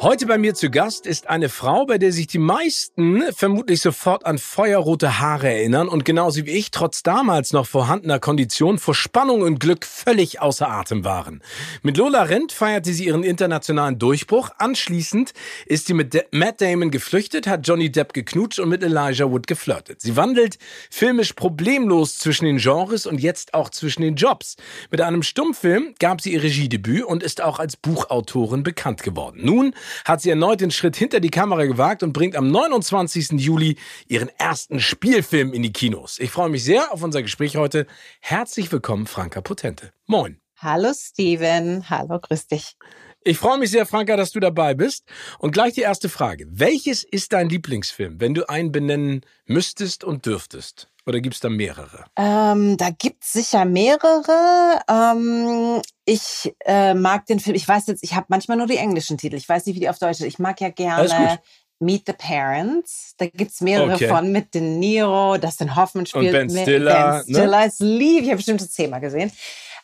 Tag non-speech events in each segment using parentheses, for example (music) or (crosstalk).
Heute bei mir zu Gast ist eine Frau, bei der sich die meisten vermutlich sofort an feuerrote Haare erinnern und genauso wie ich trotz damals noch vorhandener Kondition vor Spannung und Glück völlig außer Atem waren. Mit Lola Rent feierte sie ihren internationalen Durchbruch. Anschließend ist sie mit De Matt Damon geflüchtet, hat Johnny Depp geknutscht und mit Elijah Wood geflirtet. Sie wandelt filmisch problemlos zwischen den Genres und jetzt auch zwischen den Jobs. Mit einem Stummfilm gab sie ihr Regiedebüt und ist auch als Buchautorin bekannt geworden. Nun hat sie erneut den Schritt hinter die Kamera gewagt und bringt am 29. Juli ihren ersten Spielfilm in die Kinos. Ich freue mich sehr auf unser Gespräch heute. Herzlich willkommen, Franka Potente. Moin. Hallo Steven, hallo, grüß dich. Ich freue mich sehr, Franka, dass du dabei bist. Und gleich die erste Frage. Welches ist dein Lieblingsfilm, wenn du einen benennen müsstest und dürftest? Oder gibt es da mehrere? Ähm, da gibt es sicher mehrere. Ähm, ich äh, mag den Film, ich weiß jetzt, ich habe manchmal nur die englischen Titel. Ich weiß nicht, wie die auf Deutsch sind. Ich mag ja gerne Meet the Parents. Da gibt's mehrere okay. von mit De Niro, Dustin Hoffman spielt Und Ben Stiller. Ben Stiller ne? ist lieb. Ich habe bestimmt das zehnmal gesehen.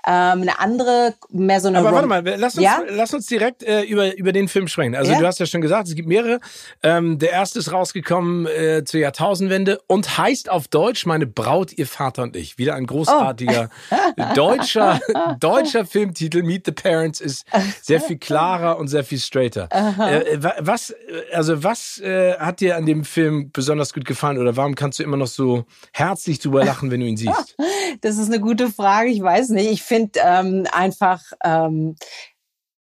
Ähm, eine andere, mehr so eine. Aber warte mal, lass uns, ja? lass uns direkt äh, über, über den Film sprechen. Also ja? du hast ja schon gesagt, es gibt mehrere. Ähm, der erste ist rausgekommen äh, zur Jahrtausendwende und heißt auf Deutsch Meine Braut, ihr Vater und ich. Wieder ein großartiger oh. (laughs) deutscher, deutscher Filmtitel. Meet the Parents ist sehr viel klarer und sehr viel straighter. Äh, was, also was äh, hat dir an dem Film besonders gut gefallen oder warum kannst du immer noch so herzlich drüber lachen, wenn du ihn siehst? (laughs) Das ist eine gute Frage. Ich weiß nicht. Ich finde ähm, einfach, ähm,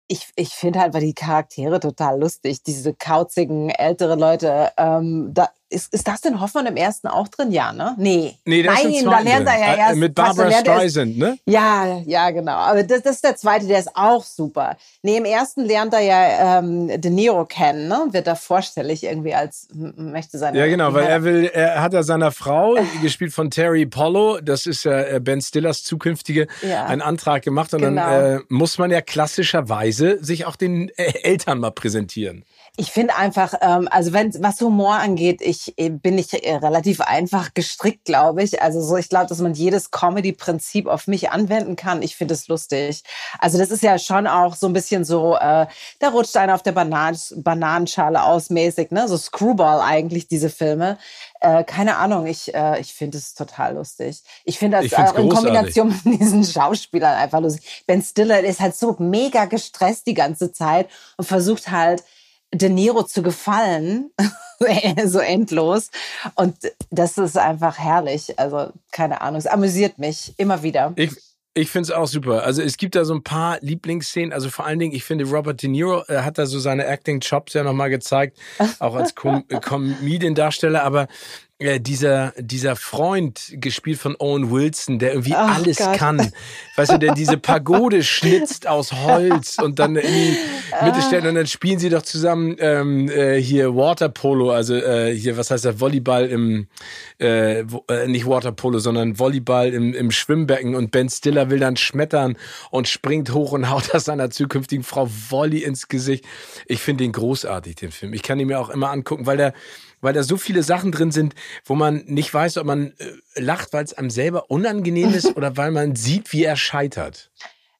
ich, ich finde halt die Charaktere total lustig. Diese kauzigen ältere Leute. Ähm, da, ist, ist das denn Hoffmann im ersten auch drin? Ja, ne? Nee. Nee, das Nein, ist da lernt er ja äh, erst. Mit Barbara Streisand, ne? Ja, ja, genau. Aber das, das ist der zweite, der ist auch super. Nee, im ersten lernt er ja ähm, De Niro kennen, ne? Wird da vorstellig irgendwie als möchte seine. Ja, genau, weil er will, er hat ja seiner Frau, gespielt von Terry Polo, das ist ja äh, Ben Stillers zukünftige, ja. einen Antrag gemacht und genau. dann äh, muss man ja klassischerweise sich auch den äh, Eltern mal präsentieren. Ich finde einfach, ähm, also wenn was Humor angeht, ich äh, bin ich äh, relativ einfach gestrickt, glaube ich. Also so, ich glaube, dass man jedes Comedy-Prinzip auf mich anwenden kann. Ich finde es lustig. Also das ist ja schon auch so ein bisschen so, äh, da rutscht einer auf der Banan Bananenschale aus, mäßig, ne? So Screwball eigentlich diese Filme. Äh, keine Ahnung, ich, äh, ich finde es total lustig. Ich finde das auch in Kombination mit diesen Schauspielern einfach lustig. Ben Stiller ist halt so mega gestresst die ganze Zeit und versucht halt De Niro zu gefallen, (laughs) so endlos. Und das ist einfach herrlich. Also keine Ahnung, es amüsiert mich immer wieder. Ich, ich finde es auch super. Also es gibt da so ein paar Lieblingsszenen. Also vor allen Dingen, ich finde, Robert De Niro äh, hat da so seine Acting-Chops ja nochmal gezeigt, (laughs) auch als Com Comedian-Darsteller. Aber äh, dieser, dieser Freund, gespielt von Owen Wilson, der irgendwie Ach alles Gott. kann. Weißt du, der diese Pagode schnitzt aus Holz und dann in die (laughs) Mitte stellt und dann spielen sie doch zusammen ähm, äh, hier Waterpolo, also äh, hier, was heißt das, Volleyball im, äh, äh, nicht Waterpolo, sondern Volleyball im, im Schwimmbecken und Ben Stiller will dann schmettern und springt hoch und haut (laughs) das seiner zukünftigen Frau Volley ins Gesicht. Ich finde den großartig, den Film. Ich kann ihn mir auch immer angucken, weil der weil da so viele Sachen drin sind, wo man nicht weiß, ob man äh, lacht, weil es einem selber unangenehm ist (laughs) oder weil man sieht, wie er scheitert.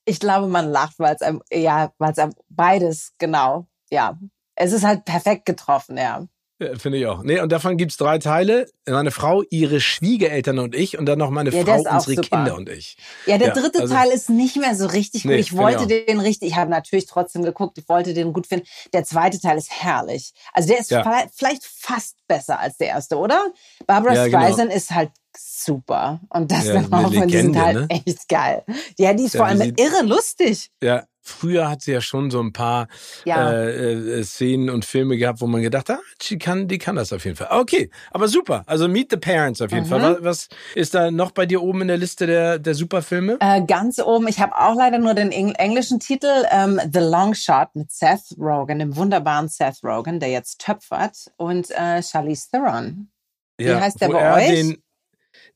Ich glaube, man lacht, weil es einem, ja, weil es einem beides, genau, ja. Es ist halt perfekt getroffen, ja. Ja, Finde ich auch. Nee, und davon gibt's drei Teile. Meine Frau, ihre Schwiegereltern und ich und dann noch meine Ja, Frau, unsere super. Kinder und ich. Ja, der Ja, dritte also- Teil ist nicht mehr so richtig gut. Nee, ich wollte ich den richtig, ich habe natürlich trotzdem geguckt, ich wollte den gut finden. Der zweite Teil ist herrlich. Also der ist vielleicht- fast besser als der erste, oder? Barbara genau. Streisand ist halt super. Und das Ja, auch, und die sind Legende, halt ne? echt geil. Ja, die ist vor allem irre lustig. Ja, früher hat sie ja schon so ein paar Ja. äh, äh, Szenen und Filme gehabt, wo man gedacht hat, ah, die kann, die kann das auf jeden Fall. Okay, aber super. Also Meet the Parents auf jeden Mhm. Fall. Was, was ist da noch bei dir oben in der Liste der, der Superfilme? Äh, ganz oben, ich habe auch leider nur den Eng englischen Titel, ähm, The Long Shot mit Seth Rogen, dem wunderbaren Seth Rogen, der jetzt töpfert, und äh, Charlize Theron. Wie heißt der bei euch? Den,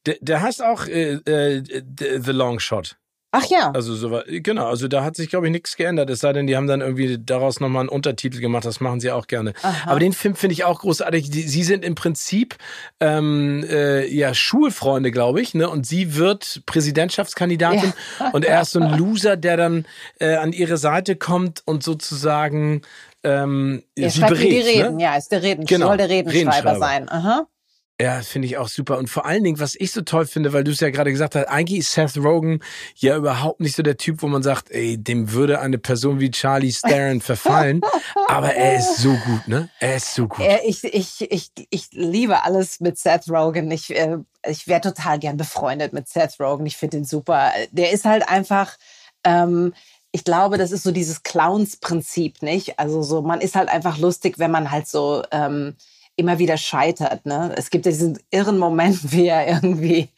der, der heißt auch äh, äh, The Long Shot. Ach ja. Also so war, genau, also da hat sich glaube ich nichts geändert. Es sei denn, die haben dann irgendwie daraus nochmal einen Untertitel gemacht. Das machen sie auch gerne. Aha. Aber den Film finde ich auch großartig. Die, sie sind im Prinzip ähm, äh, ja Schulfreunde, glaube ich, ne? Und sie wird Präsidentschaftskandidatin und er ist so ein Loser, der dann äh, an ihre Seite kommt und sozusagen ähm, Er sie schreibt mir die berät. Reden, Ne? ja, ist der Reden, Genau, soll der Redenschreiber Redenschreiber. sein. Aha. Ja, finde ich auch super. Und vor allen Dingen, was ich so toll finde, weil du es ja gerade gesagt hast, eigentlich ist Seth Rogen ja überhaupt nicht so der Typ, wo man sagt, ey, dem würde eine Person wie Charlie (laughs) Theron verfallen. Aber er ist so gut, ne? Er ist so gut. Ich, ich, ich, ich liebe alles mit Seth Rogen. Ich, äh, ich wäre total gern befreundet mit Seth Rogen. Ich finde ihn super. Der ist halt einfach, ähm, ich glaube, das ist so dieses Clowns-Prinzip, nicht? Also so, man ist halt einfach lustig, wenn man halt so ähm, immer wieder scheitert. Ne? Es gibt ja diesen irren Moment, (laughs) wie er irgendwie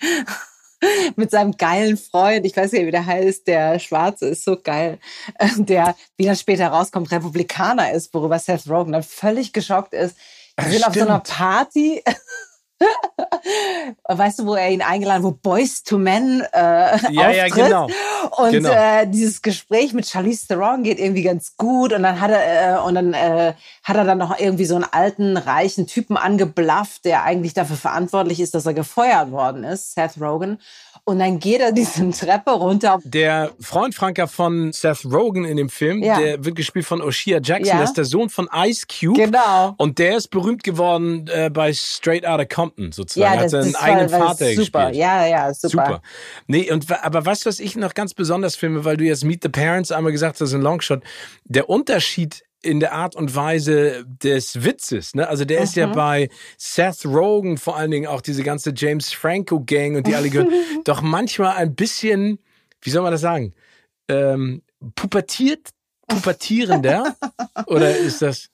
(laughs) mit seinem geilen Freund, ich weiß nicht, wie der heißt, der Schwarze ist so geil, äh, (laughs) der, wie dann später rauskommt, Republikaner ist, worüber Seth Rogen dann völlig geschockt ist. Die Ah, sind auf so einer. Party. (laughs) weißt du, wo er ihn eingeladen, wo Boys to Men äh, Ja, ja, auftritt. genau. Und Genau. äh, dieses Gespräch mit Charlize Theron geht irgendwie ganz gut und dann hat er äh, und dann äh, hat er dann noch irgendwie so einen alten reichen Typen angeblafft, der eigentlich dafür verantwortlich ist, dass er gefeuert worden ist, Seth Rogen. Und dann geht er diese Treppe runter. Der Freund Franker von Seth Rogen in dem Film, Ja. der wird gespielt von Oshia Jackson, Ja. das ist der Sohn von Ice Cube. Genau. Und der ist berühmt geworden äh, bei Straight Outta Compton sozusagen. Ja, hat das, seinen eigenen war, Vater super. gespielt. Ja, ja, super. Super. Nee, und aber weißt du, was ich noch ganz besonders finde, weil du jetzt Meet the Parents einmal gesagt hast, ein Longshot, der Unterschied in der Art und Weise des Witzes, ne? Also der ist ja Mhm. bei Seth Rogen vor allen Dingen auch diese ganze James Franco Gang und die alle gehören, (laughs) doch manchmal ein bisschen, wie soll man das sagen, ähm, pubertiert, pubertierender? Oder ist das?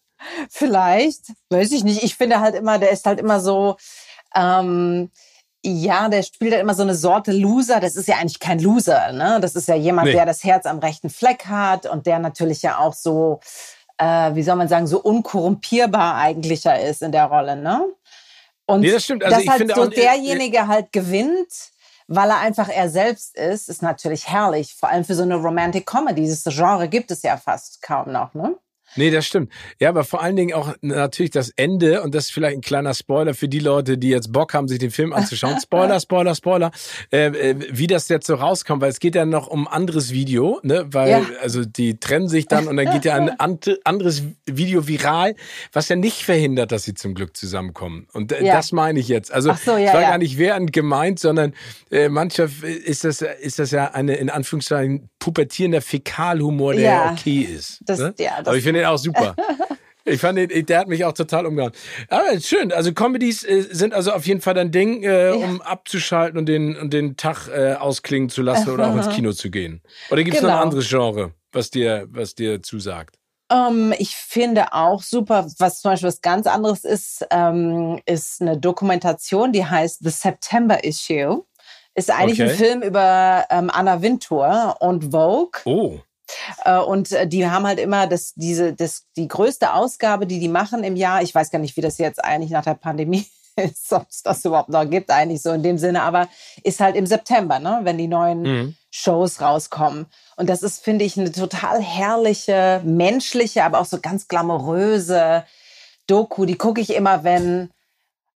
Vielleicht, weiß ich nicht. Ich finde halt immer, der ist halt immer so, ähm, ja, der spielt halt immer so eine Sorte Loser. Das ist ja eigentlich kein Loser, ne? Das ist ja jemand, Nee. der das Herz am rechten Fleck hat und der natürlich ja auch so, äh, wie soll man sagen, so unkorrumpierbar eigentlicher ist in der Rolle, ne? Und Nee, das stimmt. Also dass ich halt finde so auch- äh, derjenige halt gewinnt, weil er einfach er selbst ist, ist natürlich herrlich. Vor allem für so eine Romantic Comedy. Dieses Genre gibt es ja fast kaum noch, ne? Nee, das stimmt. Ja, aber vor allen Dingen auch natürlich das Ende, und das ist vielleicht ein kleiner Spoiler für die Leute, die jetzt Bock haben, sich den Film anzuschauen. (laughs) Spoiler, Spoiler, Spoiler, äh, äh, wie das jetzt so rauskommt, weil es geht ja noch um ein anderes Video, ne? Weil, Ja. also die trennen sich dann und dann geht ja ein (laughs) anderes Video viral, was ja nicht verhindert, dass sie zum Glück zusammenkommen. Und äh, Ja. das meine ich jetzt. Also so, ja, es war gar nicht wertend gemeint, sondern äh, mancher ist das, ist das ja eine in Anführungszeichen pubertierender Fäkalhumor, der Ja. okay ist. Das- ne? ja, das- Aber ich finde auch super. (laughs) Ich fand den, der hat mich auch total umgehauen. Aber schön, also Comedies äh, sind also auf jeden Fall ein Ding, äh, um abzuschalten und den, und den Tag äh, ausklingen zu lassen oder auch ins (laughs) Kino zu gehen. Oder gibt es noch ein Genau. anderes Genre, was dir, was dir zusagt? Ähm, ich finde auch super, was zum Beispiel was ganz anderes ist, ähm, ist eine Dokumentation, die heißt The September Issue. Ist eigentlich Okay. ein Film über ähm, Anna Wintour und Vogue. Oh, und äh, die haben halt immer das, diese, das, die größte Ausgabe, die die machen im Jahr. Ich weiß gar nicht, wie das jetzt eigentlich nach der Pandemie (laughs) ist, ob es das überhaupt noch gibt, eigentlich so in dem Sinne, aber ist halt im September, ne, wenn die neuen Mhm. Shows rauskommen. Und das ist, finde ich, eine total herrliche, menschliche, aber auch so ganz glamouröse Doku. Die gucke ich immer, wenn,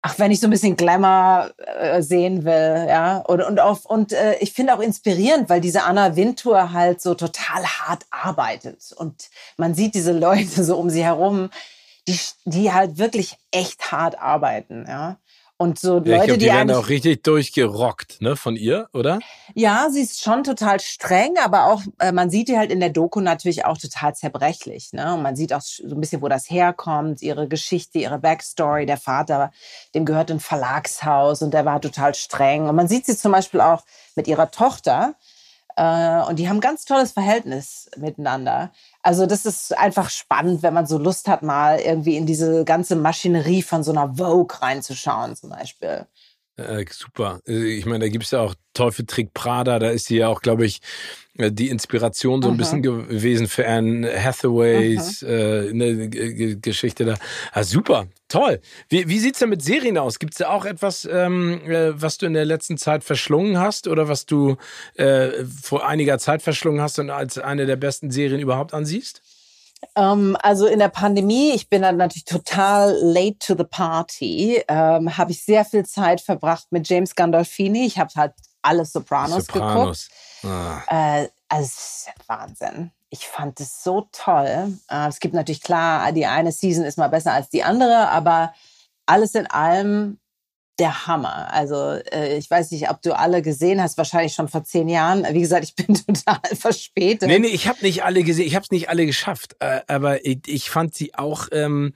ach, wenn ich so ein bisschen Glamour äh, sehen will, ja. Und, und, auf, und äh, ich finde auch inspirierend, weil diese Anna Wintour halt so total hart arbeitet. Und man sieht diese Leute (laughs) so um sie herum, die, die halt wirklich echt hart arbeiten, ja. Und so Leute, ja, ich glaub, die, die werden auch richtig durchgerockt, ne, von ihr, oder? Ja, sie ist schon total streng, aber auch, äh, man sieht die halt in der Doku natürlich auch total zerbrechlich, ne? Und man sieht auch so ein bisschen, wo das herkommt, ihre Geschichte, ihre Backstory. Der Vater, dem gehört ein Verlagshaus und der war total streng. Und man sieht sie zum Beispiel auch mit ihrer Tochter, und die haben ganz tolles Verhältnis miteinander. Also das ist einfach spannend, wenn man so Lust hat, mal irgendwie in diese ganze Maschinerie von so einer Vogue reinzuschauen zum Beispiel. Äh, super. Äh, ich meine, da gibt es ja auch Teufel Trick Prada, da ist sie ja auch, glaube ich, äh, die Inspiration so ein bisschen gewesen für Anne Hathaways äh, ne, Geschichte da. Ah, super, toll. Wie, wie sieht's denn mit Serien aus? Gibt's da auch etwas, ähm, äh, was du in der letzten Zeit verschlungen hast oder was du äh, vor einiger Zeit verschlungen hast und als eine der besten Serien überhaupt ansiehst? Ähm, also in der Pandemie, ich bin dann natürlich total late to the party, ähm, habe ich sehr viel Zeit verbracht mit James Gandolfini. Ich habe halt alle Sopranos, Sopranos. geguckt. Ah. Äh, also Wahnsinn. Ich fand es so toll. Äh, es gibt natürlich klar, die eine Season ist mal besser als die andere, aber alles in allem der Hammer. Also äh, ich weiß nicht, ob du alle gesehen hast, wahrscheinlich schon vor zehn Jahren. Wie gesagt, ich (laughs) bin total verspätet. Nee, nee, ich habe nicht alle gesehen, ich habe es nicht alle geschafft, äh, aber ich, ich, fand sie auch, ähm,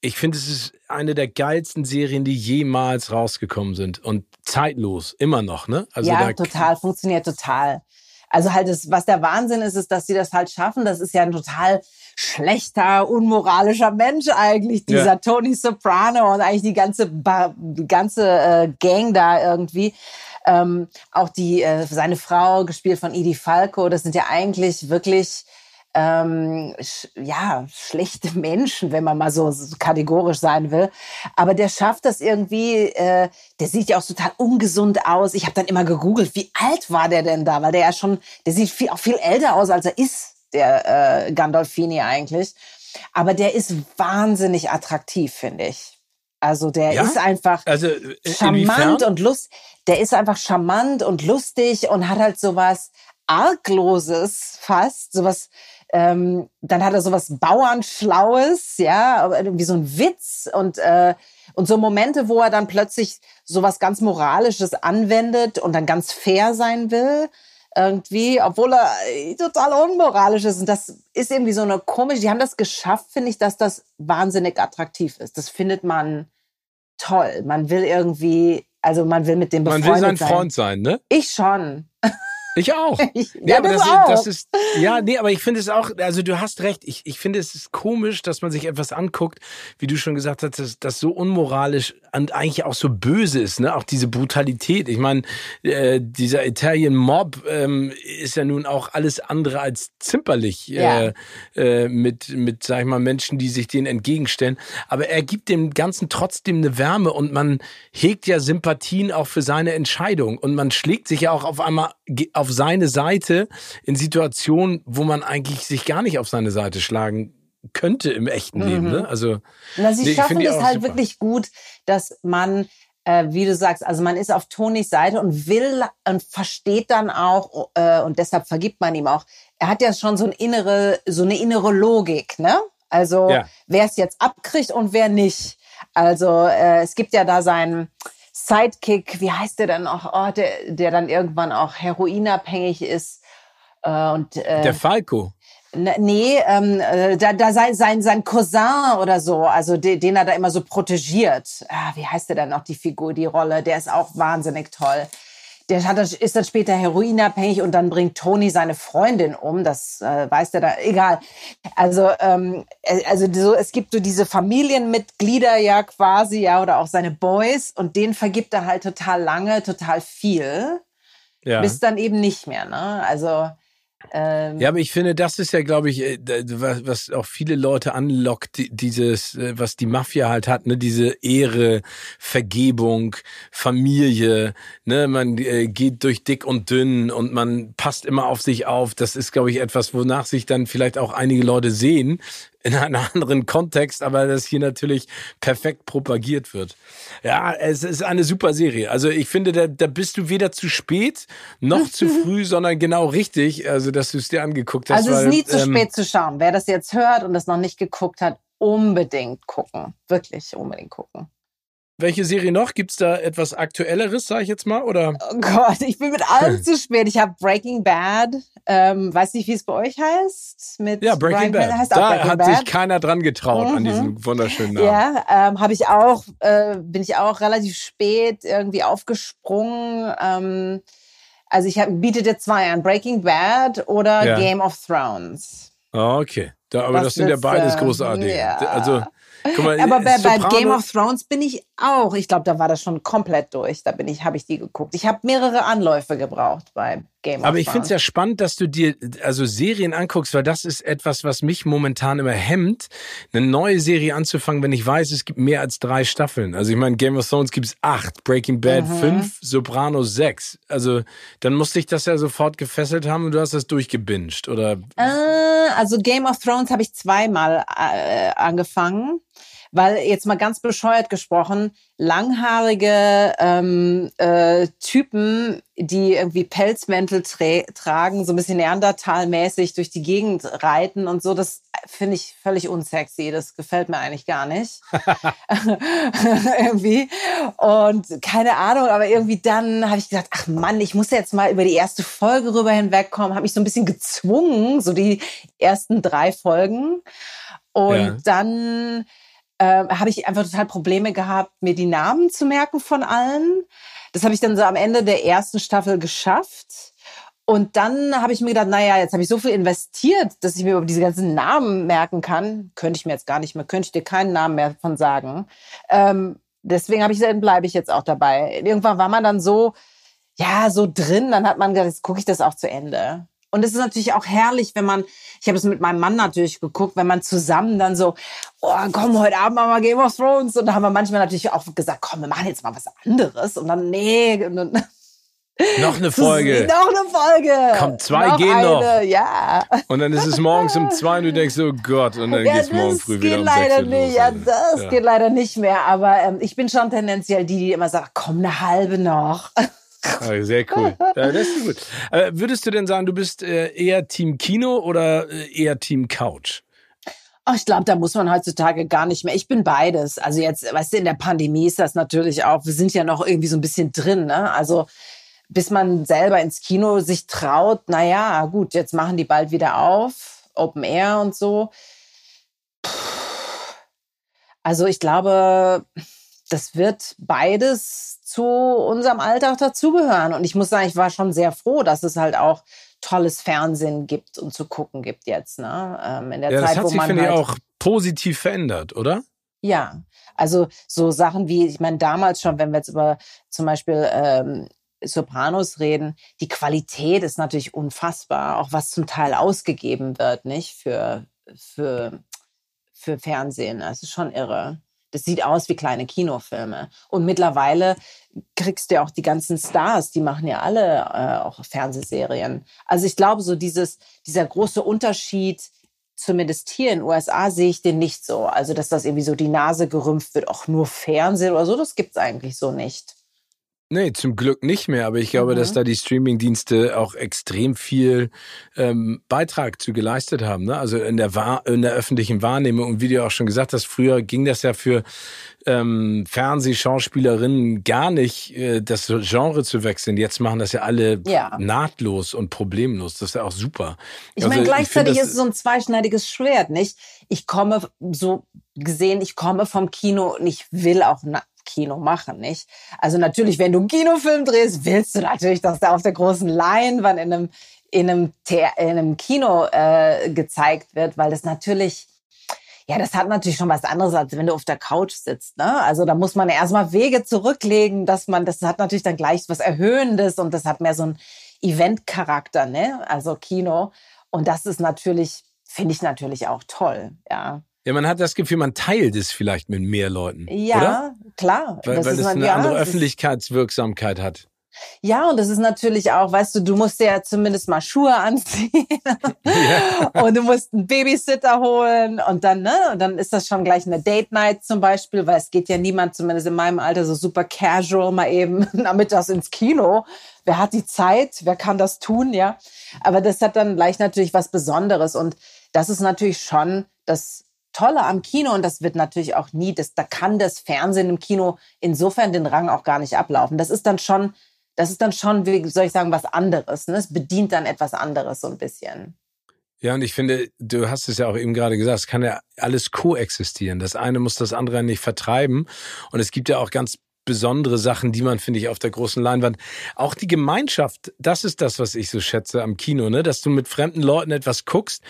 ich finde, es ist eine der geilsten Serien, die jemals rausgekommen sind und zeitlos, immer noch, ne? Also ja, total, funktioniert total. Also halt, das, was der Wahnsinn ist, ist, dass sie das halt schaffen. Das ist ja ein total schlechter, unmoralischer Mensch eigentlich, dieser ja. Tony Soprano und eigentlich die ganze, die ganze äh, Gang da irgendwie. Ähm, auch die, äh, seine Frau, gespielt von Edie Falco, das sind ja eigentlich wirklich ähm, sch ja, schlechte (laughs) Menschen, wenn man mal so, so, kategorisch sein will. Aber der schafft das irgendwie, äh, der sieht ja auch total ungesund aus. Ich habe dann immer gegoogelt, wie alt war der denn da? Weil der ja schon, der sieht viel, auch viel älter aus, als er ist der äh, Gandolfini eigentlich. Aber der ist wahnsinnig attraktiv, finde ich. Also der ja? ist einfach also, charmant und lust. Der ist einfach charmant und lustig und hat halt sowas argloses fast, sowas. Ähm, dann hat er sowas Bauernschlaues, ja, wie so ein Witz und äh, und so Momente, wo er dann plötzlich sowas ganz Moralisches anwendet und dann ganz fair sein will irgendwie, obwohl er äh, total unmoralisch ist. Und das ist irgendwie so eine komische, die haben das geschafft, finde ich, dass das wahnsinnig attraktiv ist. Das findet man toll. Man will irgendwie, also man will mit dem befreundet sein. Man will sein Freund sein, ne? Ich schon. Ich auch. (laughs) Ich, nee, ja, aber das, auch. das ist, ja, nee, aber ich finde es auch, also du hast recht. Ich, ich finde es ist komisch, dass man sich etwas anguckt, wie du schon gesagt hast, dass das so unmoralisch und eigentlich auch so böse ist, ne? Auch diese Brutalität. Ich meine, äh, dieser Italian Mob ähm, ist ja nun auch alles andere als zimperlich ja. äh, äh, mit, mit, sag ich mal, Menschen, die sich denen entgegenstellen. Aber er gibt dem Ganzen trotzdem eine Wärme und man hegt ja Sympathien auch für seine Entscheidung und man schlägt sich ja auch auf einmal auf seine Seite in Situationen, wo man eigentlich sich gar nicht auf seine Seite schlagen könnte im echten mhm. Leben. Ne? Also, Na, sie nee, schaffen es halt super. wirklich gut, dass man äh, wie du sagst, also man ist auf Tonys Seite und will und versteht dann auch äh, und deshalb vergibt man ihm auch. Er hat ja schon so eine innere, so eine innere Logik, ne? Also ja. wer es jetzt abkriegt und wer nicht. Also äh, es gibt ja da seinen Sidekick, wie heißt der dann auch, oh, der, der dann irgendwann auch heroinabhängig ist. Äh, und, äh, der Falco. Nee, ähm, äh, da, da sei sein, sein Cousin oder so, also de, den er da immer so protegiert. Ah, wie heißt der dann noch, die Figur, die Rolle? Der ist auch wahnsinnig toll der hat, ist dann später heroinabhängig und dann bringt Tony seine Freundin um. Das äh, weiß der da. Egal. Also, ähm, äh, also so, es gibt so diese Familienmitglieder ja quasi, ja, oder auch seine Boys und denen vergibt er halt total lange, total viel. Ja. Bis dann eben nicht mehr, ne? Also ähm, ja, aber ich finde, das ist ja, glaube ich, äh, was auch viele Leute anlockt, dieses, äh, was die Mafia halt hat, ne, diese Ehre, Vergebung, Familie, ne, man äh, geht durch dick und dünn und man passt immer auf sich auf. Das ist, glaube ich, etwas, wonach sich dann vielleicht auch einige Leute sehen, in einem anderen Kontext, aber das hier natürlich perfekt propagiert wird. Ja, es ist eine super Serie. Also ich finde, da, da bist du weder zu spät noch zu (laughs) früh, sondern genau richtig, also dass du es dir angeguckt hast. Also es ist nie zu ähm, spät zu schauen. Wer das jetzt hört und das noch nicht geguckt hat, unbedingt gucken. Wirklich unbedingt gucken. Welche Serie noch? Gibt es da etwas Aktuelleres, sage ich jetzt mal? Oder? Oh Gott, ich bin mit allem zu spät. Ich habe Breaking Bad. Ähm, weiß nicht, wie es bei euch heißt. Mit ja, Breaking Bad. Heißt da Breaking hat Bad. sich keiner dran getraut mhm. an diesen wunderschönen Namen. Ja, ähm, habe ich auch, äh, bin ich auch relativ spät irgendwie aufgesprungen. Ähm, also ich hab, biete dir zwei an, Breaking Bad oder ja. Game of Thrones. Okay. Da, aber Was das sind ja beides großartig. Ja. Also Mal, aber bei, bei, Game of Thrones bin ich auch. Ich glaube, da war das schon komplett durch. Da bin ich, habe ich die geguckt. Ich habe mehrere Anläufe gebraucht bei Game of Aber ich finde es ja spannend, dass du dir also Serien anguckst, weil das ist etwas, was mich momentan immer hemmt, eine neue Serie anzufangen, wenn ich weiß, es gibt mehr als drei Staffeln. Also ich meine, Game of Thrones gibt es acht, Breaking Bad mhm. fünf, Sopranos sechs. Also dann musste ich das ja sofort gefesselt haben und du hast das durchgebinged, oder? Äh, also Game of Thrones habe ich zweimal äh, angefangen weil jetzt mal ganz bescheuert gesprochen, langhaarige ähm, äh, Typen, die irgendwie Pelzmäntel tra tragen, so ein bisschen Neandertal-mäßig durch die Gegend reiten und so, das finde ich völlig unsexy. Das gefällt mir eigentlich gar nicht. (laughs) irgendwie. Und keine Ahnung, aber irgendwie dann habe ich gesagt, ach Mann, ich muss jetzt mal über die erste Folge rüber hinwegkommen. Habe mich so ein bisschen gezwungen, so die ersten drei Folgen. Und ja. dann äh, habe ich einfach total Probleme gehabt, mir die Namen zu merken von allen. Das habe ich dann so am Ende der ersten Staffel geschafft. Und dann habe ich mir gedacht, naja, jetzt habe ich so viel investiert, dass ich mir über diese ganzen Namen merken kann. Könnte ich mir jetzt gar nicht mehr, könnte ich dir keinen Namen mehr von sagen. Ähm, deswegen habe ich gesagt, bleibe ich jetzt auch dabei. Irgendwann war man dann so, ja, so drin, dann hat man gesagt, jetzt gucke ich das auch zu Ende. Und es ist natürlich auch herrlich, wenn man, ich habe es mit meinem Mann natürlich geguckt, wenn man zusammen dann so, oh komm, heute Abend machen wir Game of Thrones. Und da haben wir manchmal natürlich auch gesagt, komm, wir machen jetzt mal was anderes. Und dann, nee. Und dann, noch eine Folge. (laughs) noch eine Folge. Komm, zwei noch gehen eine, noch. Ja. Und dann ist es morgens um zwei und du denkst, oh Gott, und dann ja, geht's morgen früh wieder um sechs Uhr nicht. Ja, das ja. geht leider nicht mehr. Aber ähm, ich bin schon tendenziell die, die immer sagt, komm, eine halbe noch. (laughs) Ah, sehr cool. Ja, (laughs) das ist gut. Äh, würdest du denn sagen, du bist äh, eher Team Kino oder äh, eher Team Couch? Oh, ich glaube, da muss man heutzutage gar nicht mehr. Ich bin beides. Also jetzt, weißt du, in der Pandemie ist das natürlich auch, wir sind ja noch irgendwie so ein bisschen drin, ne? Also bis man selber ins Kino sich traut, naja, gut, jetzt machen die bald wieder auf, Open Air und so. Also ich glaube, das wird beides zu unserem Alltag dazugehören. Und ich muss sagen, ich war schon sehr froh, dass es halt auch tolles Fernsehen gibt und zu gucken gibt jetzt. Ne? Ähm, in der ja, Zeit, das hat wo sich, man finde halt, ich, auch positiv verändert, oder? Ja, also so Sachen wie, ich meine, damals schon, wenn wir jetzt über zum Beispiel ähm, Sopranos reden, die Qualität ist natürlich unfassbar, auch was zum Teil ausgegeben wird, nicht für, für, für Fernsehen. Das ist schon irre. Das sieht aus wie kleine Kinofilme. Und mittlerweile kriegst du ja auch die ganzen Stars, die machen ja alle äh, auch Fernsehserien. Also ich glaube, so dieses, dieser große Unterschied, zumindest hier in den USA sehe ich den nicht so. Also, dass das irgendwie so die Nase gerümpft wird, auch nur Fernsehen oder so, das gibt's eigentlich so nicht. Nee, zum Glück nicht mehr, aber ich glaube, mhm. dass da die Streamingdienste auch extrem viel ähm, Beitrag zu geleistet haben. Ne? Also in der, Wahr in der öffentlichen Wahrnehmung und wie du auch schon gesagt hast, früher ging das ja für ähm, Fernsehschauspielerinnen gar nicht, äh, das Genre zu wechseln. Jetzt machen das ja alle ja. nahtlos und problemlos. Das ist ja auch super. Ich also, meine, gleichzeitig ich find, ist es so ein zweischneidiges Schwert, nicht? Ich komme so gesehen, ich komme vom Kino und ich will auch Kino machen, nicht? Also natürlich, wenn du einen Kinofilm drehst, willst du natürlich, dass der auf der großen Leinwand in einem in einem, The in einem Kino äh, gezeigt wird, weil das natürlich ja, das hat natürlich schon was anderes, als wenn du auf der Couch sitzt. Ne? Also da muss man erstmal Wege zurücklegen, dass man, das hat natürlich dann gleich was Erhöhendes und das hat mehr so einen Event-Charakter, ne? Also Kino. Und das ist natürlich, finde ich natürlich auch toll, ja. Ja, man hat das Gefühl, man teilt es vielleicht mit mehr Leuten. Ja, oder? klar. Weil, weil es eine ja, andere Öffentlichkeitswirksamkeit hat. Ja, und das ist natürlich auch, weißt du, du musst ja zumindest mal Schuhe anziehen ja. (laughs) (laughs) und du musst einen Babysitter holen und dann, ne, und dann ist das schon gleich eine Date Night zum Beispiel, weil es geht ja niemand, zumindest in meinem Alter, so super casual mal eben (laughs) nachmittags ins Kino. Wer hat die Zeit? Wer kann das tun? Ja, aber das hat dann gleich natürlich was Besonderes und das ist natürlich schon das Tolle am Kino, und das wird natürlich auch nie, das, da kann das Fernsehen im Kino insofern den Rang auch gar nicht ablaufen. Das ist dann schon, das ist dann schon, wie soll ich sagen, was anderes. Ne? Es bedient dann etwas anderes so ein bisschen. Ja, und ich finde, du hast es ja auch eben gerade gesagt, es kann ja alles koexistieren. Das eine muss das andere nicht vertreiben. Und es gibt ja auch ganz besondere Sachen, die man, finde ich, auf der großen Leinwand. Auch die Gemeinschaft, das ist das, was ich so schätze am Kino, ne? Dass du mit fremden Leuten etwas guckst,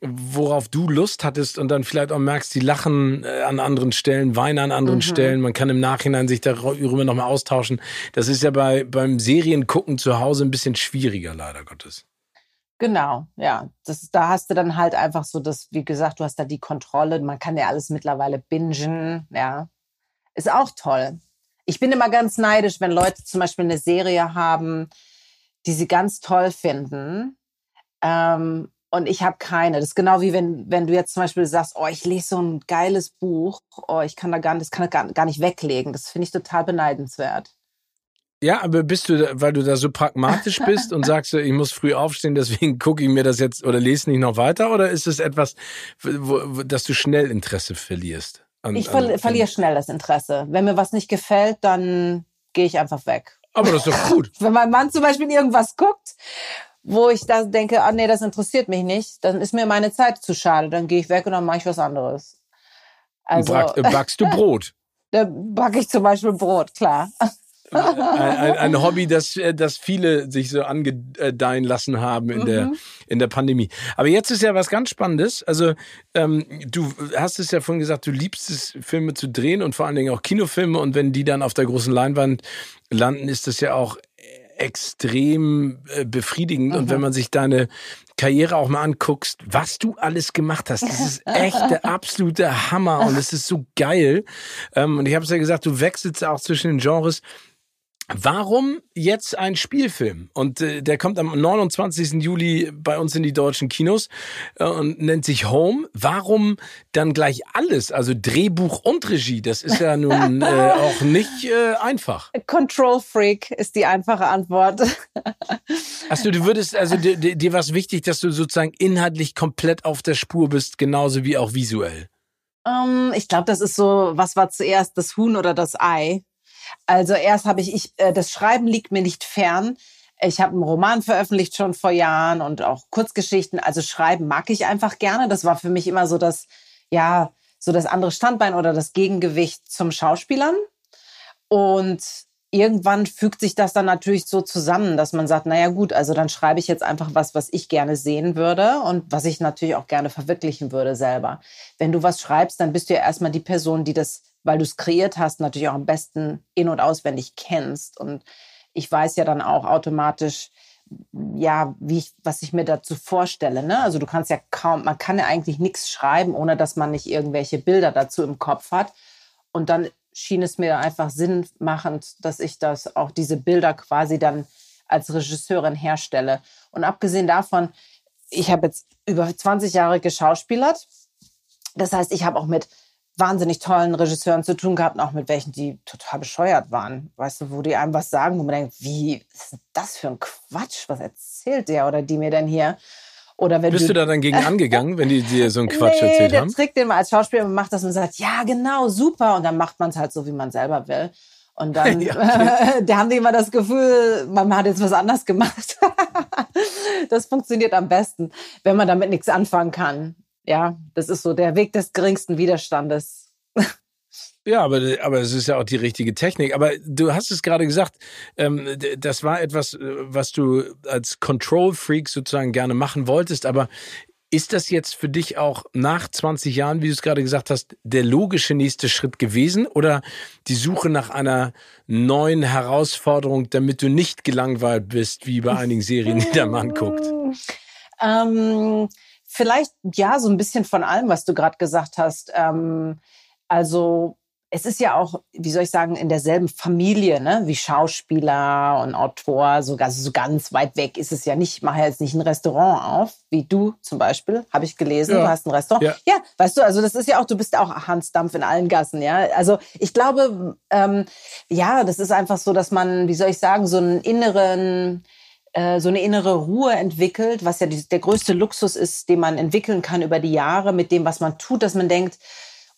worauf du Lust hattest und dann vielleicht auch merkst, die lachen äh, an anderen Stellen, weinen an anderen mhm. Stellen. Man kann im Nachhinein sich darüber nochmal austauschen. Das ist ja bei, beim Seriengucken zu Hause ein bisschen schwieriger, leider Gottes. Genau, ja. Das, da hast du dann halt einfach so das, wie gesagt, du hast da die Kontrolle. Man kann ja alles mittlerweile bingen, ja. Ist auch toll. Ich bin immer ganz neidisch, wenn Leute zum Beispiel eine Serie haben, die sie ganz toll finden. Ähm, und ich habe keine. Das ist genau wie wenn, wenn du jetzt zum Beispiel sagst, oh, ich lese so ein geiles Buch, oh, ich kann da gar, das kann gar, gar nicht weglegen. Das finde ich total beneidenswert. Ja, aber bist du, weil du da so pragmatisch bist und sagst, ich muss früh aufstehen, deswegen gucke ich mir das jetzt oder lese nicht noch weiter? Oder ist es etwas, wo, dass du schnell Interesse verlierst? An, ich ver verliere schnell das Interesse. Wenn mir was nicht gefällt, dann gehe ich einfach weg. Aber das ist doch gut. (laughs) Wenn mein Mann zum Beispiel irgendwas guckt, wo ich da denke, ah nee, das interessiert mich nicht, dann ist mir meine Zeit zu schade. Dann gehe ich weg und dann mache ich was anderes. Also backst du (laughs) Brot? Da backe ich zum Beispiel Brot, klar ein, ein, Hobby, das, äh, das viele sich so angedeihen lassen haben in, mhm. der, in der Pandemie. Aber jetzt ist ja was ganz Spannendes. Also ähm, du hast es ja vorhin gesagt, du liebst es, Filme zu drehen und vor allen Dingen auch Kinofilme. Und wenn die dann auf der großen Leinwand landen, ist das ja auch extrem äh, befriedigend. Mhm. Und wenn man sich deine Karriere auch mal anguckst, was du alles gemacht hast, das ist echt der (laughs) absolute Hammer und es ist so geil. Ähm, und ich habe es ja gesagt, du wechselst auch zwischen den Genres. Warum jetzt ein Spielfilm? Und äh, der kommt am 29. Juli bei uns in die deutschen Kinos äh, und nennt sich Home. Warum dann gleich alles? Also Drehbuch und Regie, das ist ja nun äh, (laughs) auch nicht äh, einfach. Control Freak ist die einfache Antwort. Achso, (laughs) du würdest, also dir, dir war es wichtig, dass du sozusagen inhaltlich komplett auf der Spur bist, genauso wie auch visuell. Um, ähm, ich glaube, das ist so, was war zuerst, das Huhn oder das Ei? Also erst habe ich, ich äh, das Schreiben liegt mir nicht fern. Ich habe einen Roman veröffentlicht schon vor Jahren und auch Kurzgeschichten. Also Schreiben mag ich einfach gerne. Das war für mich immer so das, ja, so das andere Standbein oder das Gegengewicht zum Schauspielern. Und irgendwann fügt sich das dann natürlich so zusammen, dass man sagt, naja gut, also dann schreibe ich jetzt einfach was, was ich gerne sehen würde und was ich natürlich auch gerne verwirklichen würde selber. Wenn du was schreibst, dann bist du ja erstmal die Person, die das weil du es kreiert hast, natürlich auch am besten in- und auswendig kennst. Und ich weiß ja dann auch automatisch, ja, wie ich, was ich mir dazu vorstelle. Ne? Also du kannst ja kaum, man kann ja eigentlich nichts schreiben, ohne dass man nicht irgendwelche Bilder dazu im Kopf hat. Und dann schien es mir einfach sinnmachend, dass ich das auch diese Bilder quasi dann als Regisseurin herstelle. Und abgesehen davon, ich habe jetzt über 20 Jahre geschauspielert. Das heißt, ich habe auch mit wahnsinnig tollen Regisseuren zu tun gehabt, auch mit welchen, die total bescheuert waren. Weißt du, wo die einem was sagen, wo man denkt, wie ist das für ein Quatsch? Was erzählt der oder die mir denn hier? Oder wenn Bist du, du da dann gegen angegangen, wenn die dir so einen (laughs) Quatsch nee, erzählt der haben? Der Trick, den man als Schauspieler macht, dass man sagt, ja, genau, super. Und dann macht man es halt so, wie man selber will. Und dann, (laughs) ja, (laughs) okay. da haben die immer das Gefühl, man hat jetzt was anders gemacht. das funktioniert am besten, wenn man damit nichts anfangen kann ja, das ist so der Weg des geringsten Widerstandes. Ja, aber, aber es ist ja auch die richtige Technik. Aber du hast es gerade gesagt, ähm, das war etwas, äh, was du als Control-Freak sozusagen gerne machen wolltest. Aber ist das jetzt für dich auch nach 20 Jahren, wie du es gerade gesagt hast, der logische nächste Schritt gewesen? Oder die Suche nach einer neuen Herausforderung, damit du nicht gelangweilt bist, wie bei einigen Serien, die der Mann guckt? (laughs) Ähm Vielleicht ja, so ein bisschen von allem, was du gerade gesagt hast. Ähm, also es ist ja auch, wie soll ich sagen, in derselben Familie, ne, wie Schauspieler und Autor, so, also so ganz weit weg ist es ja nicht. Ich mache ja jetzt nicht ein Restaurant auf, wie du zum Beispiel, habe ich gelesen. Ja. Du hast ein Restaurant. Ja. ja. weißt du, also das ist ja auch, du bist auch Hans Dampf in allen Gassen, ja. Also ich glaube, ähm, ja, das ist einfach so, dass man, wie soll ich sagen, so einen inneren äh, so eine innere Ruhe entwickelt, was ja die, der größte Luxus ist, den man entwickeln kann über die Jahre mit dem, was man tut, dass man denkt,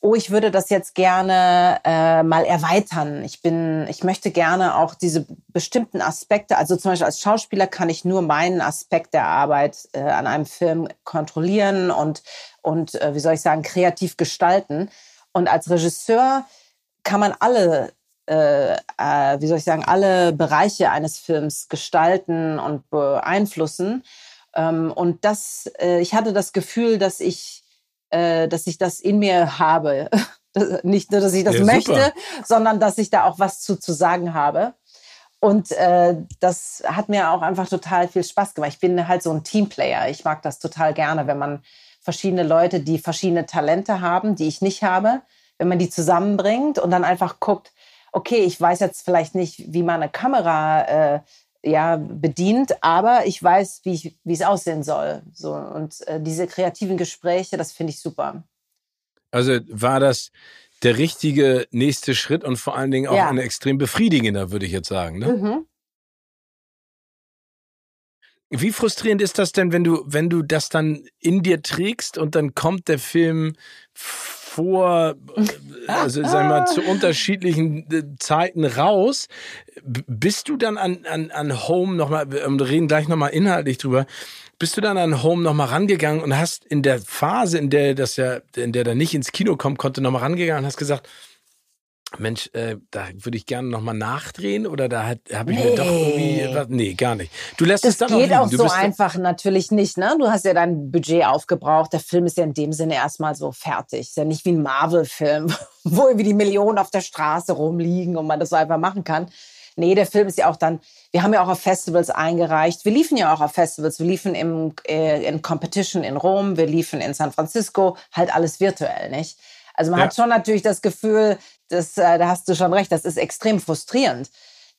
oh, ich würde das jetzt gerne äh, mal erweitern. Ich bin, ich möchte gerne auch diese bestimmten Aspekte, also zum Beispiel als Schauspieler kann ich nur meinen Aspekt der Arbeit äh, an einem Film kontrollieren und und äh, wie soll ich sagen kreativ gestalten. Und als Regisseur kann man alle äh, äh, wie soll ich sagen, alle Bereiche eines Films gestalten und beeinflussen. Ähm, und das, äh, ich hatte das Gefühl, dass ich, äh, dass ich das in mir habe. (laughs) Nicht nur, dass ich das ja, möchte, super. sondern dass ich da auch was zu, zu sagen habe. Und äh, das hat mir auch einfach total viel Spaß gemacht. Ich bin halt so ein Teamplayer. Ich mag das total gerne, wenn man verschiedene Leute, die verschiedene Talente haben, die ich nicht habe, wenn man die zusammenbringt und dann einfach guckt, okay, ich weiß jetzt vielleicht nicht, wie man eine Kamera äh, ja, bedient, aber ich weiß, wie, ich, wie es aussehen soll. So, und äh, diese kreativen Gespräche, das finde ich super. Also war das der richtige nächste Schritt und vor allen Dingen auch ja. ein extrem befriedigender, würde ich jetzt sagen. Ne? Mhm. Wie frustrierend ist das denn, wenn du, wenn du das dann in dir trägst und dann kommt der Film vor, also sagen wir mal, zu unterschiedlichen äh, Zeiten raus. Bist du dann an, an, an Home nochmal, wir reden gleich nochmal inhaltlich drüber, bist du dann an Home nochmal rangegangen und hast in der Phase, in der das ja, in der er nicht ins Kino kommen konnte, nochmal rangegangen und hast gesagt, Mensch, äh, da würde ich gerne nochmal nachdrehen oder da habe ich nee. mir doch irgendwie was, nee, gar nicht. Du lässt das es dann geht auch, auch so einfach natürlich nicht, ne? Du hast ja dein Budget aufgebraucht. Der Film ist ja in dem Sinne erstmal so fertig. Ist ja nicht wie ein Marvel-Film, (laughs) wo irgendwie die Millionen auf der Straße rumliegen und man das so einfach machen kann. Nee, der Film ist ja auch dann, wir haben ja auch auf Festivals eingereicht. Wir liefen ja auch auf Festivals. Wir liefen im, äh, in Competition in Rom, wir liefen in San Francisco, halt alles virtuell, nicht? Also man ja. hat schon natürlich das Gefühl, das, äh, da hast du schon recht, das ist extrem frustrierend.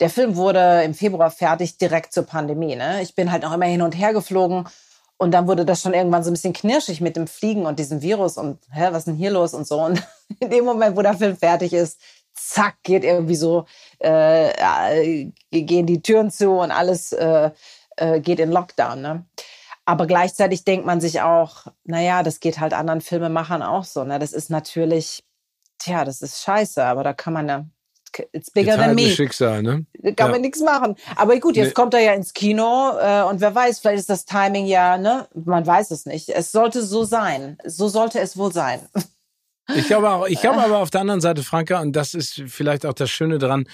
Der Film wurde im Februar fertig, direkt zur Pandemie. Ne? Ich bin halt noch immer hin und her geflogen und dann wurde das schon irgendwann so ein bisschen knirschig mit dem Fliegen und diesem Virus und hä, was ist denn hier los und so. Und (laughs) in dem Moment, wo der Film fertig ist, zack, geht irgendwie so, äh, gehen die Türen zu und alles äh, äh, geht in Lockdown. Ne? Aber gleichzeitig denkt man sich auch, naja, das geht halt anderen Filmemachern auch so. Ne? Das ist natürlich tja, das ist scheiße, aber da kann man ja, it's bigger than me. Schicksal, ne? Da kann ja. man nichts machen. Aber gut, jetzt nee. kommt er ja ins Kino äh, und wer weiß, vielleicht ist das Timing ja, ne? Man weiß es nicht. Es sollte so sein. So sollte es wohl sein. Ich glaube auch, ich glaube aber auf der anderen Seite, Franka, und das ist vielleicht auch das Schöne daran, äh,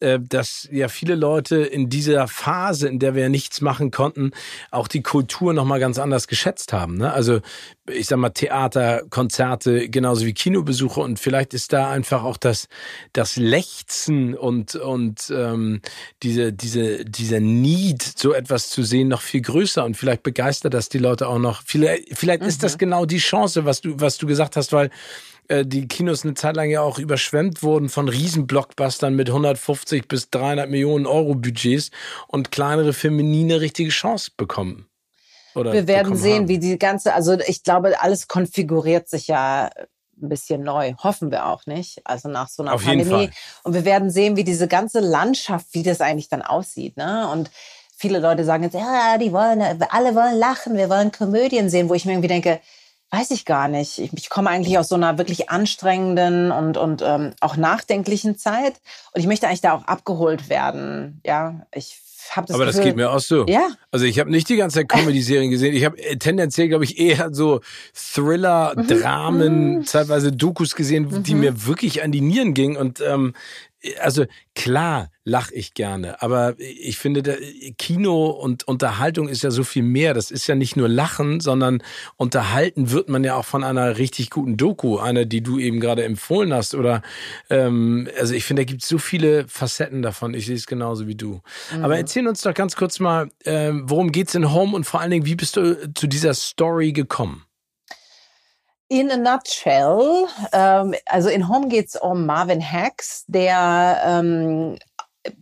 dass ja viele Leute in dieser Phase, in der wir ja nichts machen konnten, auch die Kultur nochmal ganz anders geschätzt haben. Ne? Also ich sag mal Theater, Konzerte, genauso wie Kinobesuche und vielleicht ist da einfach auch das, das Lechzen und, und ähm, diese, diese, dieser Need, so etwas zu sehen, noch viel größer und vielleicht begeistert das die Leute auch noch. Vielleicht, vielleicht mhm. ist das mhm. genau die Chance, was du, was du gesagt hast, weil äh, die Kinos eine Zeit lang ja auch überschwemmt wurden von Riesenblockbustern mit 150 bis 300 Millionen Euro Budgets und kleinere Filme nie eine richtige Chance bekommen. Oder Wir werden sehen, haben. wie die ganze, also ich glaube, alles konfiguriert sich ja ein bisschen neu. Hoffen wir auch nicht. Also nach so einer Auf Pandemie. Und wir werden sehen, wie diese ganze Landschaft, wie das eigentlich dann aussieht. Ne? Und viele Leute sagen jetzt, ja, die wollen, alle wollen lachen, wir wollen Komödien sehen, wo ich mir irgendwie denke, Weiß ich gar nicht. Ich, ich komme eigentlich aus so einer wirklich anstrengenden und, und ähm, auch nachdenklichen Zeit. Und ich möchte eigentlich da auch abgeholt werden. Ja, ich habe das Aber Gefühl, das geht mir auch so. Ja. Also ich habe nicht die ganze Zeit Comedy-Serien gesehen. Ich habe äh, tendenziell, glaube ich, eher so Thriller, mhm. Dramen, mhm. zeitweise Dokus gesehen, mhm. die mir wirklich an die Nieren gingen. Und ähm, also klar lache ich gerne, aber ich finde, Kino und Unterhaltung ist ja so viel mehr. Das ist ja nicht nur Lachen, sondern unterhalten wird man ja auch von einer richtig guten Doku, einer, die du eben gerade empfohlen hast. Oder ähm, also ich finde, da gibt es so viele Facetten davon. Ich sehe es genauso wie du. Mhm. Aber erzähl uns doch ganz kurz mal, äh, worum geht's in Home und vor allen Dingen, wie bist du zu dieser Story gekommen? In a nutshell, ähm, also in Home geht es um Marvin Hacks, der ähm,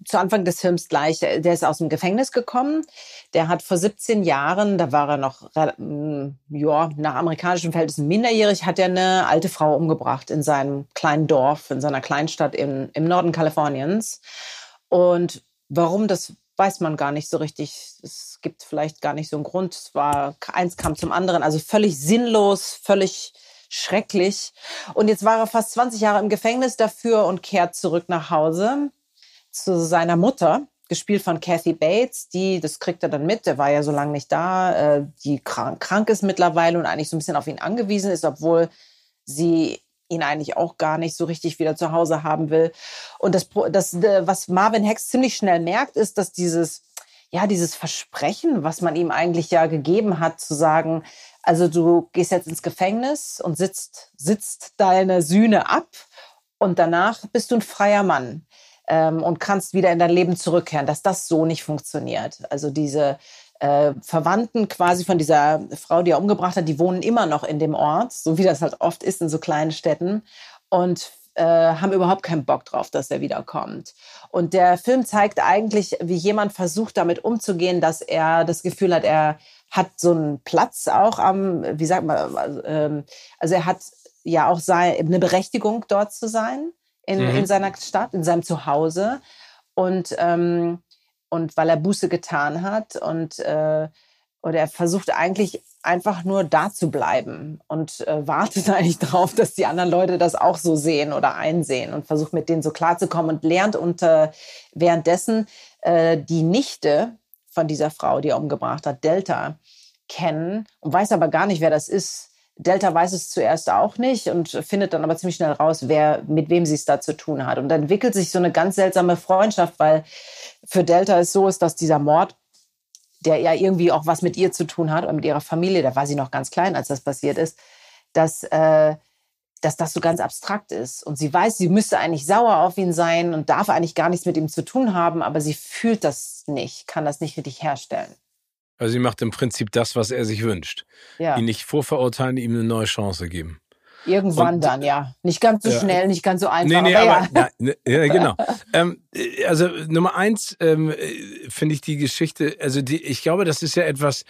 zu Anfang des Films gleich, der ist aus dem Gefängnis gekommen. Der hat vor 17 Jahren, da war er noch, mm, ja, nach amerikanischen Verhältnissen minderjährig, hat er eine alte Frau umgebracht in seinem kleinen Dorf, in seiner Kleinstadt im, im Norden Kaliforniens. Und warum das weiß man gar nicht so richtig. Es gibt vielleicht gar nicht so einen Grund. Es war, eins kam zum anderen. Also völlig sinnlos, völlig schrecklich. Und jetzt war er fast 20 Jahre im Gefängnis dafür und kehrt zurück nach Hause zu seiner Mutter, gespielt von Kathy Bates. Die, das kriegt er dann mit. Der war ja so lange nicht da. Äh, die krank, krank ist mittlerweile und eigentlich so ein bisschen auf ihn angewiesen ist, obwohl sie ihn eigentlich auch gar nicht so richtig wieder zu Hause haben will. Und das, das was Marvin Hex ziemlich schnell merkt, ist, dass dieses, ja, dieses Versprechen, was man ihm eigentlich ja gegeben hat, zu sagen, also du gehst jetzt ins Gefängnis und sitzt, sitzt deine Sühne ab und danach bist du ein freier Mann ähm, und kannst wieder in dein Leben zurückkehren, dass das so nicht funktioniert. Also diese äh, Verwandten quasi von dieser Frau, die er umgebracht hat, die wohnen immer noch in dem Ort, so wie das halt oft ist in so kleinen Städten und äh, haben überhaupt keinen Bock drauf, dass er wiederkommt. Und der Film zeigt eigentlich, wie jemand versucht, damit umzugehen, dass er das Gefühl hat, er hat so einen Platz auch am, wie sagt man, ähm, also er hat ja auch eine Berechtigung, dort zu sein in, mhm. in seiner Stadt, in seinem Zuhause. Und ähm, und weil er Buße getan hat und äh, oder er versucht eigentlich einfach nur da zu bleiben und äh, wartet (laughs) eigentlich darauf, dass die anderen Leute das auch so sehen oder einsehen und versucht mit denen so klarzukommen und lernt unter währenddessen äh, die Nichte von dieser Frau, die er umgebracht hat, Delta, kennen und weiß aber gar nicht, wer das ist. Delta weiß es zuerst auch nicht und findet dann aber ziemlich schnell raus, wer, mit wem sie es da zu tun hat. Und dann entwickelt sich so eine ganz seltsame Freundschaft, weil für Delta es so ist, dass dieser Mord, der ja irgendwie auch was mit ihr zu tun hat oder mit ihrer Familie, da war sie noch ganz klein, als das passiert ist, dass, äh, dass das so ganz abstrakt ist. Und sie weiß, sie müsste eigentlich sauer auf ihn sein und darf eigentlich gar nichts mit ihm zu tun haben, aber sie fühlt das nicht, kann das nicht richtig herstellen. Also sie macht im Prinzip das, was er sich wünscht. Ja. Ihn nicht vorverurteilen, ihm eine neue Chance geben. Irgendwann und, dann, ja. Nicht ganz so ja. schnell, nicht ganz so einfach. Nee, nee, aber, aber ja. Ne, ja, (laughs) genau. ähm, also Nummer eins ähm, finde ich die Geschichte, also die, ich glaube, das ist ja etwas,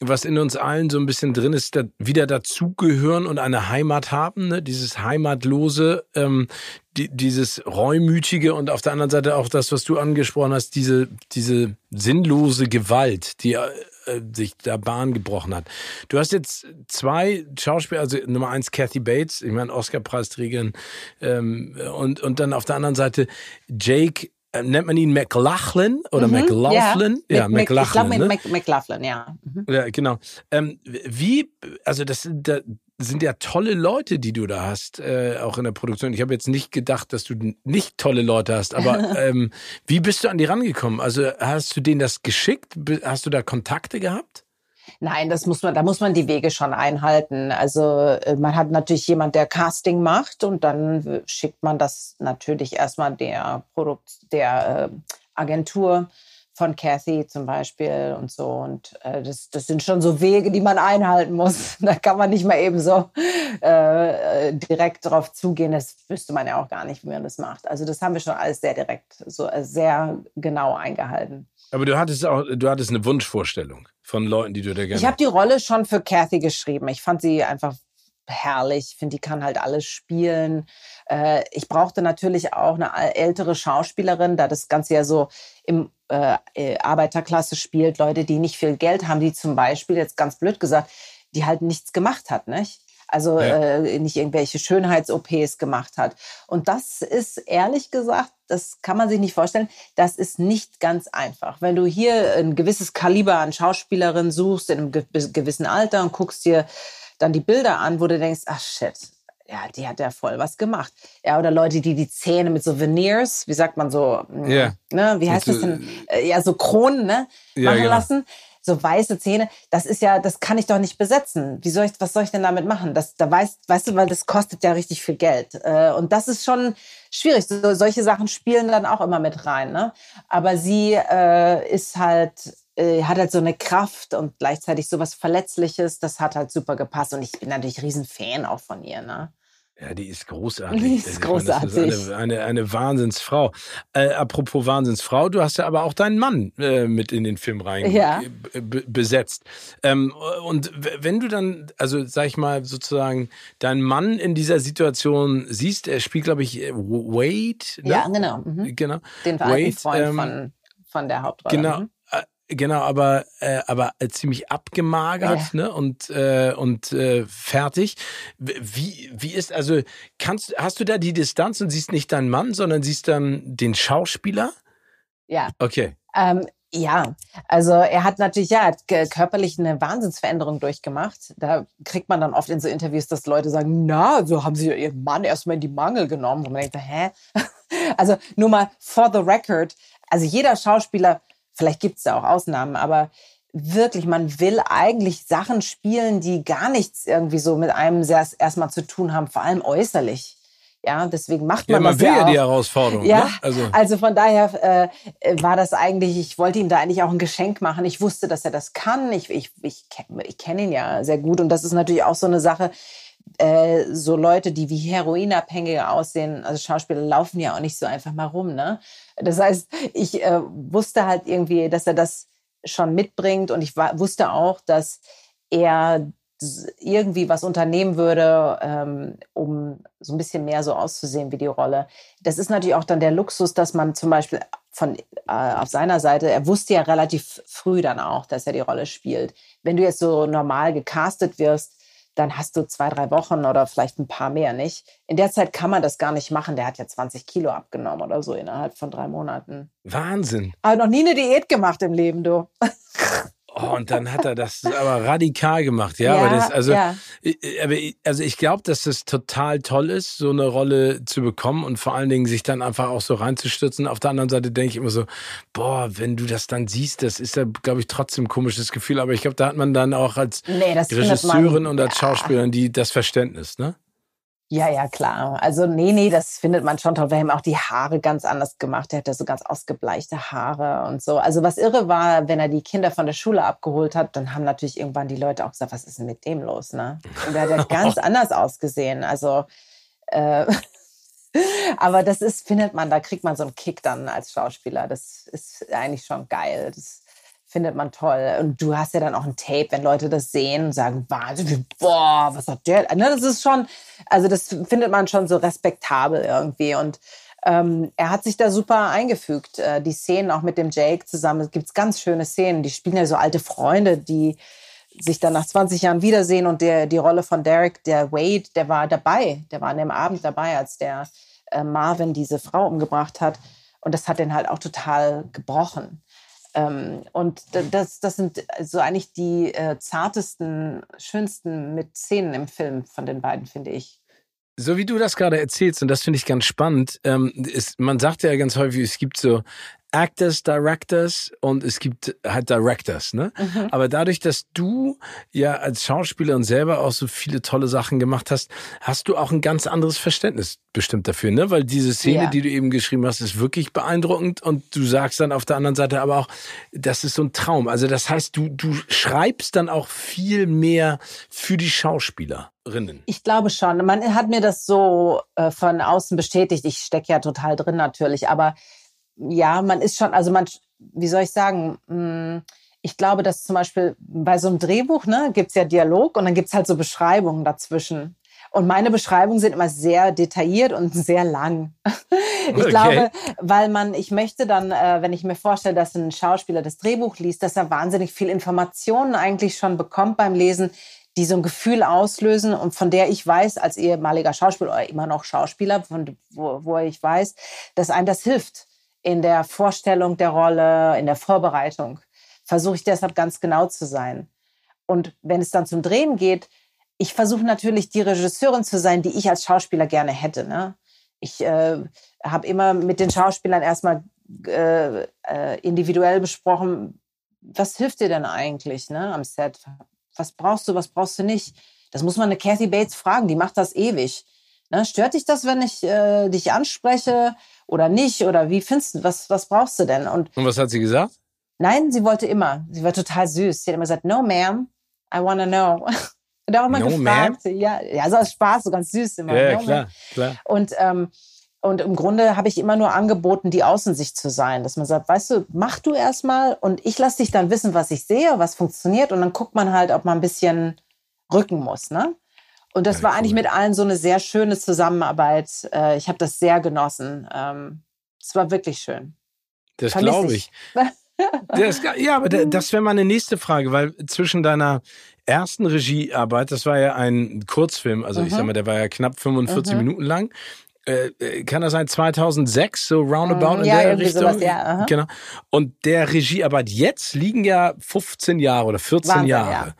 was in uns allen so ein bisschen drin ist, da wieder dazugehören und eine Heimat haben, ne? dieses Heimatlose, ähm, die, dieses Reumütige und auf der anderen Seite auch das, was du angesprochen hast, diese, diese sinnlose Gewalt, die äh, sich da Bahn gebrochen hat. Du hast jetzt zwei Schauspieler, also Nummer eins Kathy Bates, ich meine Oscar-Preisträgerin, ähm, und, und dann auf der anderen Seite Jake nennt man ihn McLachlan oder mhm, McLaughlin? Ja, ja McLachlan. Ich glaube, ne? McLaughlin, ja. Mhm. Ja, genau. Ähm, wie, also das da sind ja tolle Leute, die du da hast, äh, auch in der Produktion. Ich habe jetzt nicht gedacht, dass du nicht tolle Leute hast, aber (laughs) ähm, wie bist du an die rangekommen? Also hast du denen das geschickt? Hast du da Kontakte gehabt? Nein, das muss man, da muss man die Wege schon einhalten. Also äh, man hat natürlich jemand, der Casting macht und dann schickt man das natürlich erstmal der Produkt, der äh, Agentur von Kathy zum Beispiel und so. Und äh, das, das sind schon so Wege, die man einhalten muss. (laughs) Da kann man nicht mal eben so äh, direkt drauf zugehen. Das wüsste man ja auch gar nicht, wie man das macht. Also das haben wir schon alles sehr direkt, so äh, sehr genau eingehalten. Aber du hattest auch, du hattest eine Wunschvorstellung von Leuten, die du da gerne. Ich habe die Rolle schon für Kathy geschrieben. Ich fand sie einfach herrlich. Ich finde, die kann halt alles spielen. Äh, ich brauchte natürlich auch eine ältere Schauspielerin, da das Ganze ja so im äh, äh, Arbeiterklasse spielt, Leute, die nicht viel Geld haben, die zum Beispiel, jetzt ganz blöd gesagt, die halt nichts gemacht hat, nicht? Also ja. äh, nicht irgendwelche Schönheits-OPs gemacht hat. Und das ist ehrlich gesagt, das kann man sich nicht vorstellen, das ist nicht ganz einfach. Wenn du hier ein gewisses Kaliber an Schauspielerin suchst in einem gewissen Alter und guckst dir dann die Bilder an, wo du denkst, ach shit, ja, die hat ja voll was gemacht. Ja, oder Leute, die die Zähne mit so Veneers, wie sagt man so, ja. ne, wie heißt das denn? Äh, ja, so Kronen, ne, ja, machen genau. lassen. So weiße Zähne, das ist ja, das kann ich doch nicht besetzen. Wie soll ich, was soll ich denn damit machen? Das, da weißt, weißt du, weil das kostet ja richtig viel Geld. Äh, und das ist schon schwierig. So, solche Sachen spielen dann auch immer mit rein, ne? Aber sie äh, ist halt, äh, hat halt so eine Kraft und gleichzeitig so was Verletzliches. Das hat halt super gepasst. Und ich bin natürlich riesen Fan auch von ihr. Ne? Ja, die ist großartig. Die ist großartig. Meine, das ist eine, eine, eine Wahnsinnsfrau. Äh, apropos Wahnsinnsfrau, du hast ja aber auch deinen Mann äh, mit in den Film rein ja. besetzt. Ähm, und wenn du dann, also sag ich mal sozusagen, deinen Mann in dieser Situation siehst, er spielt, glaube ich, Wade. Ne? Ja, genau. Mhm. Genau. Den Wade, Freund ähm, von von der Hauptrolle. Genau. Genau, aber äh, aber äh, ziemlich abgemagert ja. ne und äh, und äh, fertig. Wie wie ist also kannst hast du da die Distanz und siehst nicht deinen Mann, sondern siehst dann den Schauspieler? Ja. Okay. Ähm, ja, also er hat natürlich ja hat körperlich eine Wahnsinnsveränderung durchgemacht. Da kriegt man dann oft in so Interviews, dass Leute sagen, na, so haben sie ihren Mann erstmal in die Mangel genommen. Und man denkt, hä? (laughs) Also nur mal for the record. Also jeder Schauspieler Vielleicht gibt es da auch Ausnahmen, aber wirklich, man will eigentlich Sachen spielen, die gar nichts irgendwie so mit einem erstmal zu tun haben, vor allem äußerlich. Ja, deswegen macht man, ja, man das will ja, ja die Herausforderung. Ja, ne? also. also von daher äh, war das eigentlich, ich wollte ihm da eigentlich auch ein Geschenk machen. Ich wusste, dass er das kann. Ich, ich, ich, ich kenne ihn ja sehr gut und das ist natürlich auch so eine Sache, äh, so Leute, die wie Heroinabhängige aussehen, also Schauspieler laufen ja auch nicht so einfach mal rum, ne? Das heißt, ich äh, wusste halt irgendwie, dass er das schon mitbringt und ich wusste auch, dass er irgendwie was unternehmen würde, ähm, um so ein bisschen mehr so auszusehen wie die Rolle. Das ist natürlich auch dann der Luxus, dass man zum Beispiel von äh, auf seiner Seite, er wusste ja relativ früh dann auch, dass er die Rolle spielt. Wenn du jetzt so normal gecastet wirst, dann hast du zwei, drei Wochen oder vielleicht ein paar mehr nicht. In der Zeit kann man das gar nicht machen. Der hat ja 20 Kilo abgenommen oder so innerhalb von drei Monaten. Wahnsinn. Aber noch nie eine Diät gemacht im Leben, du. (laughs) Oh, und dann hat er das aber radikal gemacht, ja. ja aber das, also, ja. aber, also ich glaube, dass das total toll ist, so eine Rolle zu bekommen und vor allen Dingen sich dann einfach auch so reinzustürzen. Auf der anderen Seite denke ich immer so, boah, wenn du das dann siehst, das ist ja, glaube ich, trotzdem ein komisches Gefühl. Aber ich glaube, da hat man dann auch als nee, Regisseurin und als. Schauspielerin die das Verständnis, ne? Ja, ja, klar. Also nee, nee, das findet man schon toll. Wir haben auch die Haare ganz anders gemacht. Er hatte so ganz ausgebleichte Haare und so. Also was irre war, wenn er die Kinder von der Schule abgeholt hat, dann haben natürlich irgendwann die Leute auch gesagt, was ist denn mit dem los, ne? Und er hat ja (laughs) ganz anders ausgesehen. Also äh, (laughs) aber das ist, findet man, da kriegt man so einen Kick dann als Schauspieler. Das ist eigentlich schon geil. Das, findet man toll. Und du hast ja dann auch ein Tape, wenn Leute das sehen und sagen, Wahnsinn, boah, was hat der? Ne, das ist schon, also das findet man schon so respektabel irgendwie. Und ähm, er hat sich da super eingefügt. Äh, die Szenen auch mit dem Jake zusammen, es gibt ganz schöne Szenen. Die spielen ja so alte Freunde, die sich dann nach 20 Jahren wiedersehen und der, die Rolle von Derek, der Wade, der war dabei, der war an dem Abend dabei, als der äh, Marvin diese Frau umgebracht hat. Und das hat den halt auch total gebrochen. Ähm, und das, das sind so eigentlich die äh, zartesten, schönsten mit Szenen im Film von den beiden, finde ich. So wie du das gerade erzählst, und das finde ich ganz spannend, ähm, ist, man sagt ja ganz häufig, es gibt so Actors, Directors und es gibt halt Directors, ne? Mhm. Aber dadurch, dass du ja als Schauspielerin selber auch so viele tolle Sachen gemacht hast, hast du auch ein ganz anderes Verständnis bestimmt dafür, ne? Weil diese Szene, ja. die du eben geschrieben hast, ist wirklich beeindruckend und du sagst dann auf der anderen Seite aber auch, das ist so ein Traum. Also das heißt, du, du schreibst dann auch viel mehr für die Schauspielerinnen. Ich glaube schon. Man hat mir das so äh, von außen bestätigt. Ich stecke ja total drin natürlich, aber ja, man ist schon, also man, wie soll ich sagen, hm, ich glaube, dass zum Beispiel bei so einem Drehbuch ne, gibt es ja Dialog und dann gibt es halt so Beschreibungen dazwischen. Und meine Beschreibungen sind immer sehr detailliert und (laughs) sehr lang. Ich okay. glaube, weil man, ich möchte dann, äh, wenn ich mir vorstelle, dass ein Schauspieler das Drehbuch liest, dass er wahnsinnig viel Informationen eigentlich schon bekommt beim Lesen, die so ein Gefühl auslösen und von der ich weiß, als ehemaliger Schauspieler oder immer noch Schauspieler, von, wo, wo ich weiß, dass einem das hilft in der Vorstellung der Rolle, in der Vorbereitung. Versuche ich deshalb ganz genau zu sein. Und wenn es dann zum Drehen geht, ich versuche natürlich die Regisseurin zu sein, die ich als Schauspieler gerne hätte. Ne? Ich äh, habe immer mit den Schauspielern erstmal äh, äh, individuell besprochen, was hilft dir denn eigentlich ne, am Set? Was brauchst du, was brauchst du nicht? Das muss man eine Kathy Bates fragen, die macht das ewig. Ne? Stört dich das, wenn ich äh, dich anspreche? oder nicht? Oder wie findest du, was, was brauchst du denn? Und, und was hat sie gesagt? Nein, sie wollte immer. Sie war total süß. Sie hat immer gesagt, no, ma'am, I want to know. (laughs) Und auch immer no, gefragt. Ja, ja, so aus Spaß, so ganz süß immer. Ja, no, klar, klar. Und, ähm, und im Grunde habe ich immer nur angeboten, die Außensicht zu sein, dass man sagt, weißt du, mach du erstmal und ich lasse dich dann wissen, was ich sehe, was funktioniert und dann guckt man halt, ob man ein bisschen rücken muss, ne? Und das ja, war cool. eigentlich mit allen so eine sehr schöne Zusammenarbeit. Äh, ich habe das sehr genossen. Ähm, es war wirklich schön. Das glaube ich. Das, ja, aber (laughs) das wäre meine nächste Frage, weil zwischen deiner ersten Regiearbeit, das war ja ein Kurzfilm, also mhm. ich sag mal, der war ja knapp 45 mhm. Minuten lang. Äh, äh, kann das sein 2006 so roundabout mhm, in ja, der Richtung sowas, ja, genau. Und der Regiearbeit jetzt liegen ja 15 Jahre oder 14 Wahnsinn, Jahre. ja.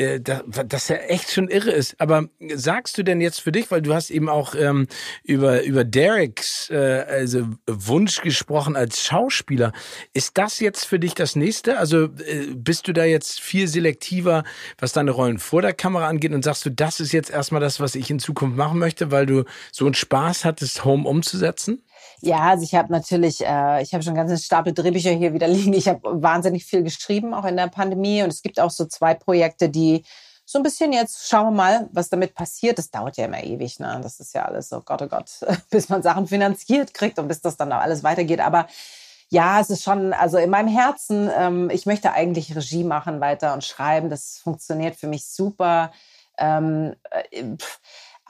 Äh, das ja echt schon irre ist. Aber sagst du denn jetzt für dich, weil du hast eben auch ähm, über, über Dereks äh, also Wunsch gesprochen als Schauspieler, ist das jetzt für dich das nächste? Also äh, bist du da jetzt viel selektiver, was deine Rollen vor der Kamera angeht und sagst du, das ist jetzt erstmal das, was ich in Zukunft machen möchte, weil du so einen Spaß hattest, Home umzusetzen? Ja, also ich habe natürlich, äh, ich habe schon ganz Stapel Drehbücher hier wieder (laughs) liegen. Ich habe wahnsinnig viel geschrieben, auch in der Pandemie. Und es gibt auch so zwei Projekte, die so ein bisschen jetzt schauen wir mal, was damit passiert. Das dauert ja immer ewig, ne? Das ist ja alles so, Gott, oh Gott, (laughs) bis man Sachen finanziert kriegt und bis das dann auch alles weitergeht. Aber ja, es ist schon, also in meinem Herzen, ähm, ich möchte eigentlich Regie machen weiter und schreiben. Das funktioniert für mich super. Ähm, äh, pff,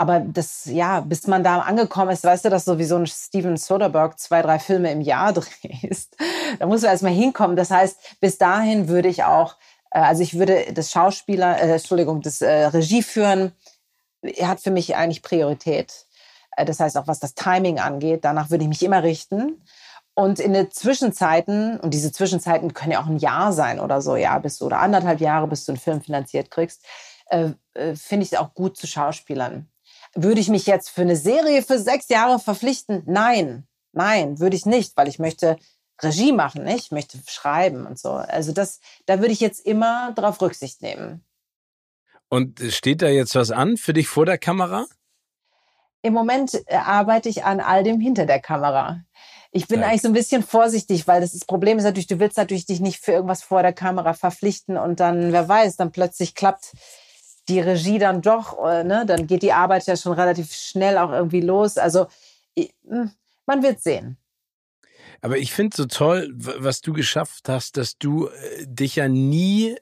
aber das, ja, bis man da angekommen ist, weißt du, dass sowieso ein Steven Soderbergh zwei, drei Filme im Jahr (laughs) drehst. Da muss man erstmal hinkommen. Das heißt, bis dahin würde ich auch, äh, also ich würde das Schauspieler, äh, Entschuldigung, das äh, Regie führen, hat für mich eigentlich Priorität. Äh, das heißt, auch was das Timing angeht, danach würde ich mich immer richten. Und in den Zwischenzeiten, und diese Zwischenzeiten können ja auch ein Jahr sein oder so, ja, bis du oder anderthalb Jahre, bis du einen Film finanziert kriegst, äh, äh, finde ich es auch gut zu Schauspielern. Würde ich mich jetzt für eine Serie für sechs Jahre verpflichten? Nein, nein, würde ich nicht, weil ich möchte Regie machen, nicht? ich möchte schreiben und so. Also das, da würde ich jetzt immer darauf Rücksicht nehmen. Und steht da jetzt was an für dich vor der Kamera? Im Moment äh, arbeite ich an all dem hinter der Kamera. Ich bin ja. eigentlich so ein bisschen vorsichtig, weil das, das Problem ist natürlich, du willst natürlich dich nicht für irgendwas vor der Kamera verpflichten und dann, wer weiß, dann plötzlich klappt die Regie dann doch, äh, ne, dann geht die Arbeit ja schon relativ schnell auch irgendwie los. Also hm, man wird sehen. Aber ich finde so toll, was du geschafft hast, dass du äh, dich ja nie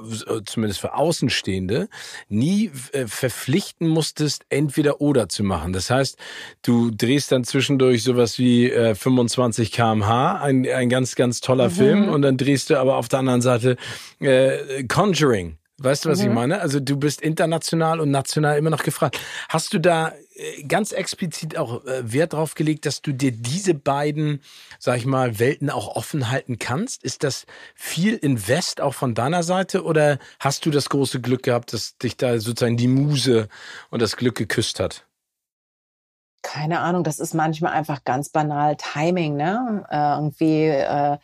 äh, zumindest für Außenstehende, nie verpflichten musstest, entweder oder zu machen. Das heißt, du drehst dann zwischendurch sowas wie äh, 25 kmh, ein, ein ganz, ganz toller mhm. Film, und dann drehst du aber auf der anderen Seite äh, Conjuring. Weißt du, was mhm. ich meine? Also du bist international und national immer noch gefragt. Hast du da äh, ganz explizit auch äh, Wert drauf gelegt, dass du dir diese beiden, sag ich mal, Welten auch offen halten kannst? Ist das viel Invest auch von deiner Seite oder hast du das große Glück gehabt, dass dich da sozusagen die Muse und das Glück geküsst hat? Keine Ahnung, das ist manchmal einfach ganz banal Timing, ne? Äh, irgendwie äh,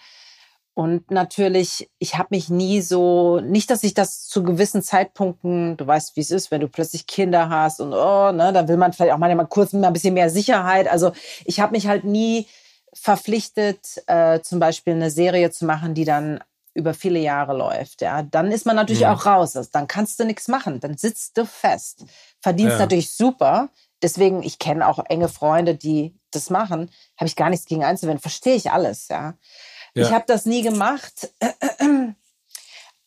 und natürlich, ich habe mich nie so, nicht, dass ich das zu gewissen Zeitpunkten, du weißt, wie es ist, wenn du plötzlich Kinder hast und oh, ne, dann will man vielleicht auch mal kurz mal ein bisschen mehr Sicherheit. Also ich habe mich halt nie verpflichtet, äh, zum Beispiel eine Serie zu machen, die dann über viele Jahre läuft. Ja, dann ist man natürlich ja. auch raus. Also dann kannst du nichts machen. Dann sitzt du fest. Verdienst ja. natürlich super. Deswegen, ich kenne auch enge Freunde, die das machen. Habe ich gar nichts gegen einzuwenden. Verstehe ich alles. Ja. Ja. Ich habe das nie gemacht. (clears throat)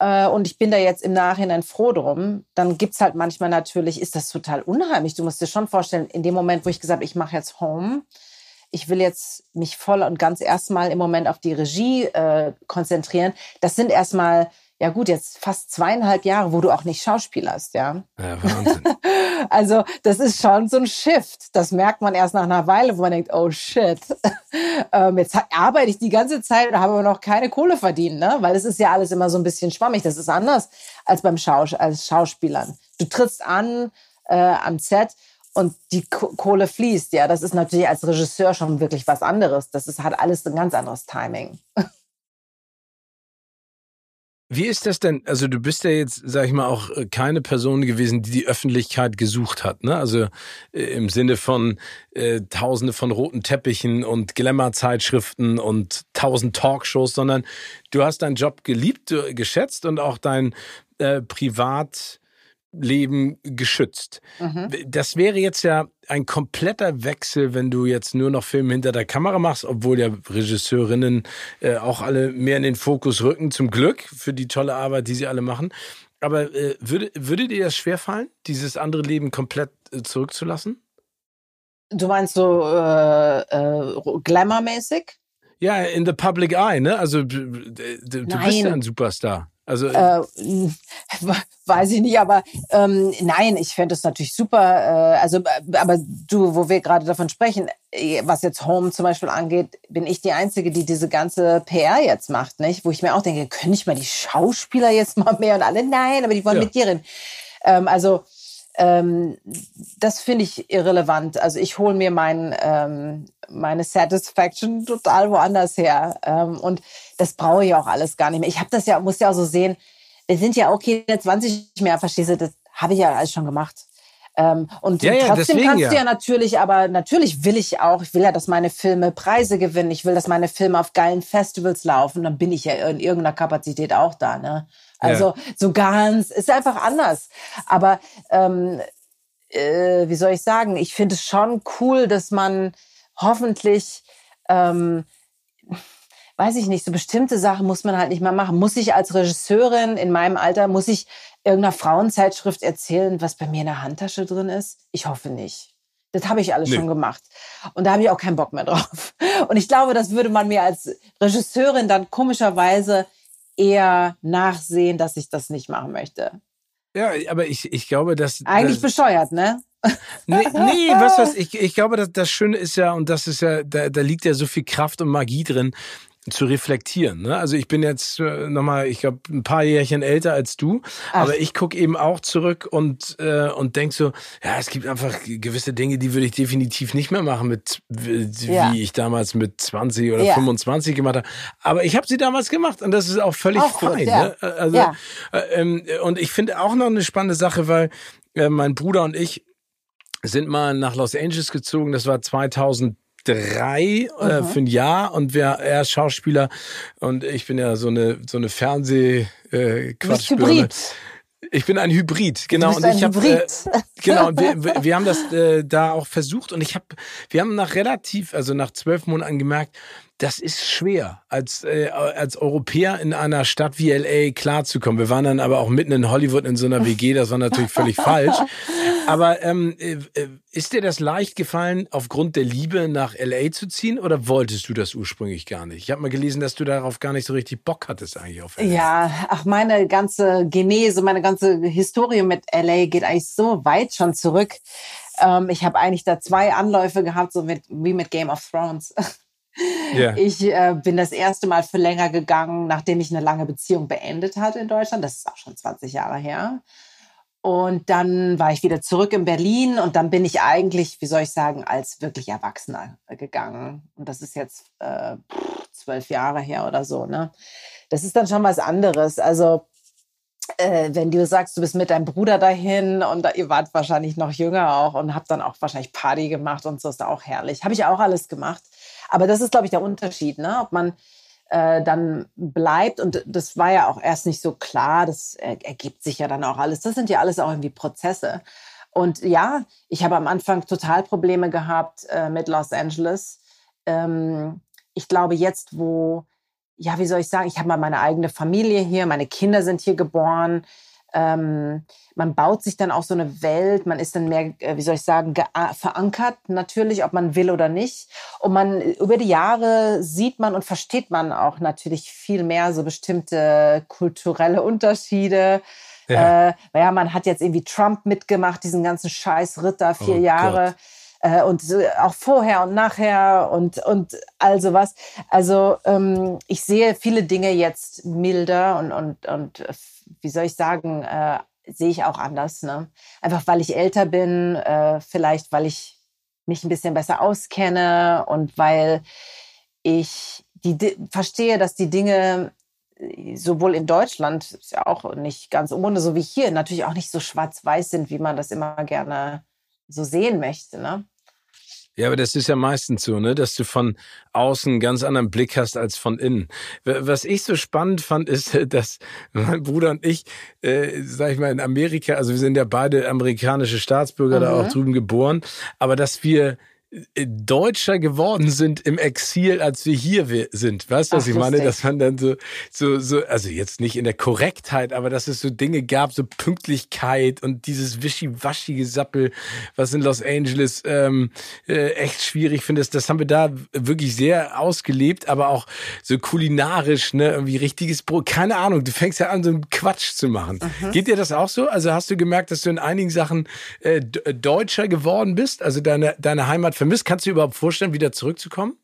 Äh, und ich bin da jetzt im Nachhinein froh drum. Dann gibt es halt manchmal natürlich, ist das total unheimlich. Du musst dir schon vorstellen, in dem Moment, wo ich gesagt habe, ich mache jetzt Home, ich will jetzt mich voll und ganz erstmal im Moment auf die Regie äh, konzentrieren. Das sind erstmal ja gut, jetzt fast zweieinhalb Jahre, wo du auch nicht schauspielerst, ja. Ja, Wahnsinn. (laughs) also das ist schon so ein Shift. Das merkt man erst nach einer Weile, wo man denkt, oh shit, (laughs) ähm, jetzt arbeite ich die ganze Zeit und habe aber noch keine Kohle verdient, ne? Weil es ist ja alles immer so ein bisschen schwammig. Das ist anders als beim Schaus als Schauspielern. Du trittst an äh, am Set und die Kohle fließt, ja. Das ist natürlich als Regisseur schon wirklich was anderes. Das ist, hat alles ein ganz anderes Timing. (laughs) Wie ist das denn? Also du bist ja jetzt, sag ich mal, auch äh, keine Person gewesen, die die Öffentlichkeit gesucht hat. Ne? Also äh, im Sinne von äh, Tausende von roten Teppichen und Glamour-Zeitschriften und tausend Talkshows, sondern du hast deinen Job geliebt, geschätzt und auch dein äh, Privat Leben geschützt. Mhm. Das wäre jetzt ja ein kompletter Wechsel, wenn du jetzt nur noch Filme hinter der Kamera machst, obwohl ja Regisseurinnen äh, auch alle mehr in den Fokus rücken, zum Glück für die tolle Arbeit, die sie alle machen. Aber äh, würde, würde dir das schwerfallen, dieses andere Leben komplett äh, zurückzulassen? Du meinst so äh, äh, glamourmäßig? Ja, in the public eye, ne? Also du, du bist ja ein Superstar. Also äh, (laughs) weiß ich nicht, aber ähm, nein, ich fände es natürlich super. Äh, also, aber du, wo wir gerade davon sprechen, äh, was jetzt Home zum Beispiel angeht, bin ich die Einzige, die diese ganze PR jetzt macht, nicht? Wo ich mir auch denke, können ich mal die Schauspieler jetzt mal mehr und alle nein, aber die wollen ja. mit dir reden. Ähm, also ähm, das finde ich irrelevant. Also ich hole mir mein, ähm, meine Satisfaction total woanders her. Ähm, und das brauche ich auch alles gar nicht mehr. Ich habe das ja, muss ja auch so sehen, wir sind ja okay, 20 mehr, verstehst du, das habe ich ja alles schon gemacht. Ähm, und ja, ja, trotzdem kannst du ja natürlich, aber natürlich will ich auch, ich will ja, dass meine Filme Preise gewinnen, ich will, dass meine Filme auf geilen Festivals laufen, dann bin ich ja in irgendeiner Kapazität auch da, ne? Also so ganz, ist einfach anders. Aber ähm, äh, wie soll ich sagen, ich finde es schon cool, dass man hoffentlich, ähm, weiß ich nicht, so bestimmte Sachen muss man halt nicht mehr machen. Muss ich als Regisseurin in meinem Alter, muss ich irgendeiner Frauenzeitschrift erzählen, was bei mir in der Handtasche drin ist? Ich hoffe nicht. Das habe ich alles nee. schon gemacht. Und da habe ich auch keinen Bock mehr drauf. Und ich glaube, das würde man mir als Regisseurin dann komischerweise eher nachsehen, dass ich das nicht machen möchte. Ja, aber ich, ich glaube, dass. Eigentlich das, bescheuert, ne? nee, nee, was was (laughs) ich, ich glaube, dass das Schöne ist ja, und das ist ja, da, da liegt ja so viel Kraft und Magie drin, zu reflektieren. Ne? Also ich bin jetzt äh, nochmal, ich glaube, ein paar Jährchen älter als du, Ach. aber ich gucke eben auch zurück und, äh, und denk so, ja, es gibt einfach gewisse Dinge, die würde ich definitiv nicht mehr machen, mit wie ja. ich damals mit 20 oder ja. 25 gemacht habe. Aber ich habe sie damals gemacht und das ist auch völlig auch fein. Gut, ja. ne? Also, ja. äh, ähm, und ich finde auch noch eine spannende Sache, weil äh, mein Bruder und ich sind mal nach Los Angeles gezogen, das war 2000 drei äh, für ein Jahr und wer er ist Schauspieler und ich bin ja so eine so eine Fernseh äh. Ich bin ein Hybrid, genau. und ich habe äh, (laughs) genau. Und wir, wir haben das (laughs) äh, da auch versucht und ich habe, wir haben nach relativ, also nach zwölf Monaten gemerkt, das ist schwer, als, äh, als Europäer in einer Stadt wie LA klarzukommen. Wir waren dann aber auch mitten in Hollywood in so einer WG, das war natürlich völlig (laughs) falsch. Aber ähm, äh, ist dir das leicht gefallen, aufgrund der Liebe nach LA zu ziehen oder wolltest du das ursprünglich gar nicht? Ich habe mal gelesen, dass du darauf gar nicht so richtig Bock hattest eigentlich auf LA. Ja, ach, meine ganze Genese, meine ganze Historie mit LA geht eigentlich so weit schon zurück. Ähm, ich habe eigentlich da zwei Anläufe gehabt, so mit, wie mit Game of Thrones. (laughs) Yeah. Ich äh, bin das erste Mal für länger gegangen, nachdem ich eine lange Beziehung beendet hatte in Deutschland. Das ist auch schon 20 Jahre her. Und dann war ich wieder zurück in Berlin und dann bin ich eigentlich, wie soll ich sagen, als wirklich Erwachsener gegangen. Und das ist jetzt äh, zwölf Jahre her oder so. Ne? Das ist dann schon was anderes. Also äh, wenn du sagst, du bist mit deinem Bruder dahin und ihr wart wahrscheinlich noch jünger auch und habt dann auch wahrscheinlich Party gemacht und so ist auch herrlich. Habe ich auch alles gemacht. Aber das ist, glaube ich, der Unterschied, ne? ob man äh, dann bleibt. Und das war ja auch erst nicht so klar. Das ergibt sich ja dann auch alles. Das sind ja alles auch irgendwie Prozesse. Und ja, ich habe am Anfang total Probleme gehabt äh, mit Los Angeles. Ähm, ich glaube, jetzt, wo, ja, wie soll ich sagen, ich habe mal meine eigene Familie hier, meine Kinder sind hier geboren ähm, man baut sich dann auch so eine Welt, man ist dann mehr, äh, wie soll ich sagen, verankert natürlich, ob man will oder nicht. Und man über die Jahre sieht man und versteht man auch natürlich viel mehr so bestimmte kulturelle Unterschiede. Ja. Äh, ja, man hat jetzt irgendwie Trump mitgemacht, diesen ganzen Scheiß Ritter, vier oh Jahre. Äh, und auch vorher und nachher und, und all sowas. Also ähm, ich sehe viele Dinge jetzt milder und, und, und wie soll ich sagen, äh, sehe ich auch anders. Ne? Einfach weil ich älter bin, äh, vielleicht weil ich mich ein bisschen besser auskenne und weil ich die, verstehe, dass die Dinge äh, sowohl in Deutschland, ist ja auch nicht ganz ohne, so wie hier, natürlich auch nicht so schwarz-weiß sind, wie man das immer gerne so sehen möchte. Ne? Ja, aber das ist ja meistens so, ne, dass du von außen einen ganz anderen Blick hast als von innen. Was ich so spannend fand, ist, (laughs) dass mein Bruder und ich, äh, sag ich mal, in Amerika, also wir sind ja beide amerikanische Staatsbürger, mhm. da auch drüben geboren, aber dass wir deutscher geworden sind im Exil, als wir hier sind. Weißt du, was Ach, ich meine? Lustig. Dass man dann so, so, so, also jetzt nicht in der Korrektheit, aber dass es so Dinge gab, so Pünktlichkeit und dieses wischiwaschige Sappel, was in Los Angeles ähm, äh, echt schwierig finde. Das, das haben wir da wirklich sehr ausgelebt, aber auch so kulinarisch, ne, irgendwie richtiges Brot. Keine Ahnung, du fängst ja an, so einen Quatsch zu machen. Mhm. Geht dir das auch so? Also hast du gemerkt, dass du in einigen Sachen äh, deutscher geworden bist? Also deine, deine Heimat vermisst? Kannst du dir überhaupt vorstellen, wieder zurückzukommen?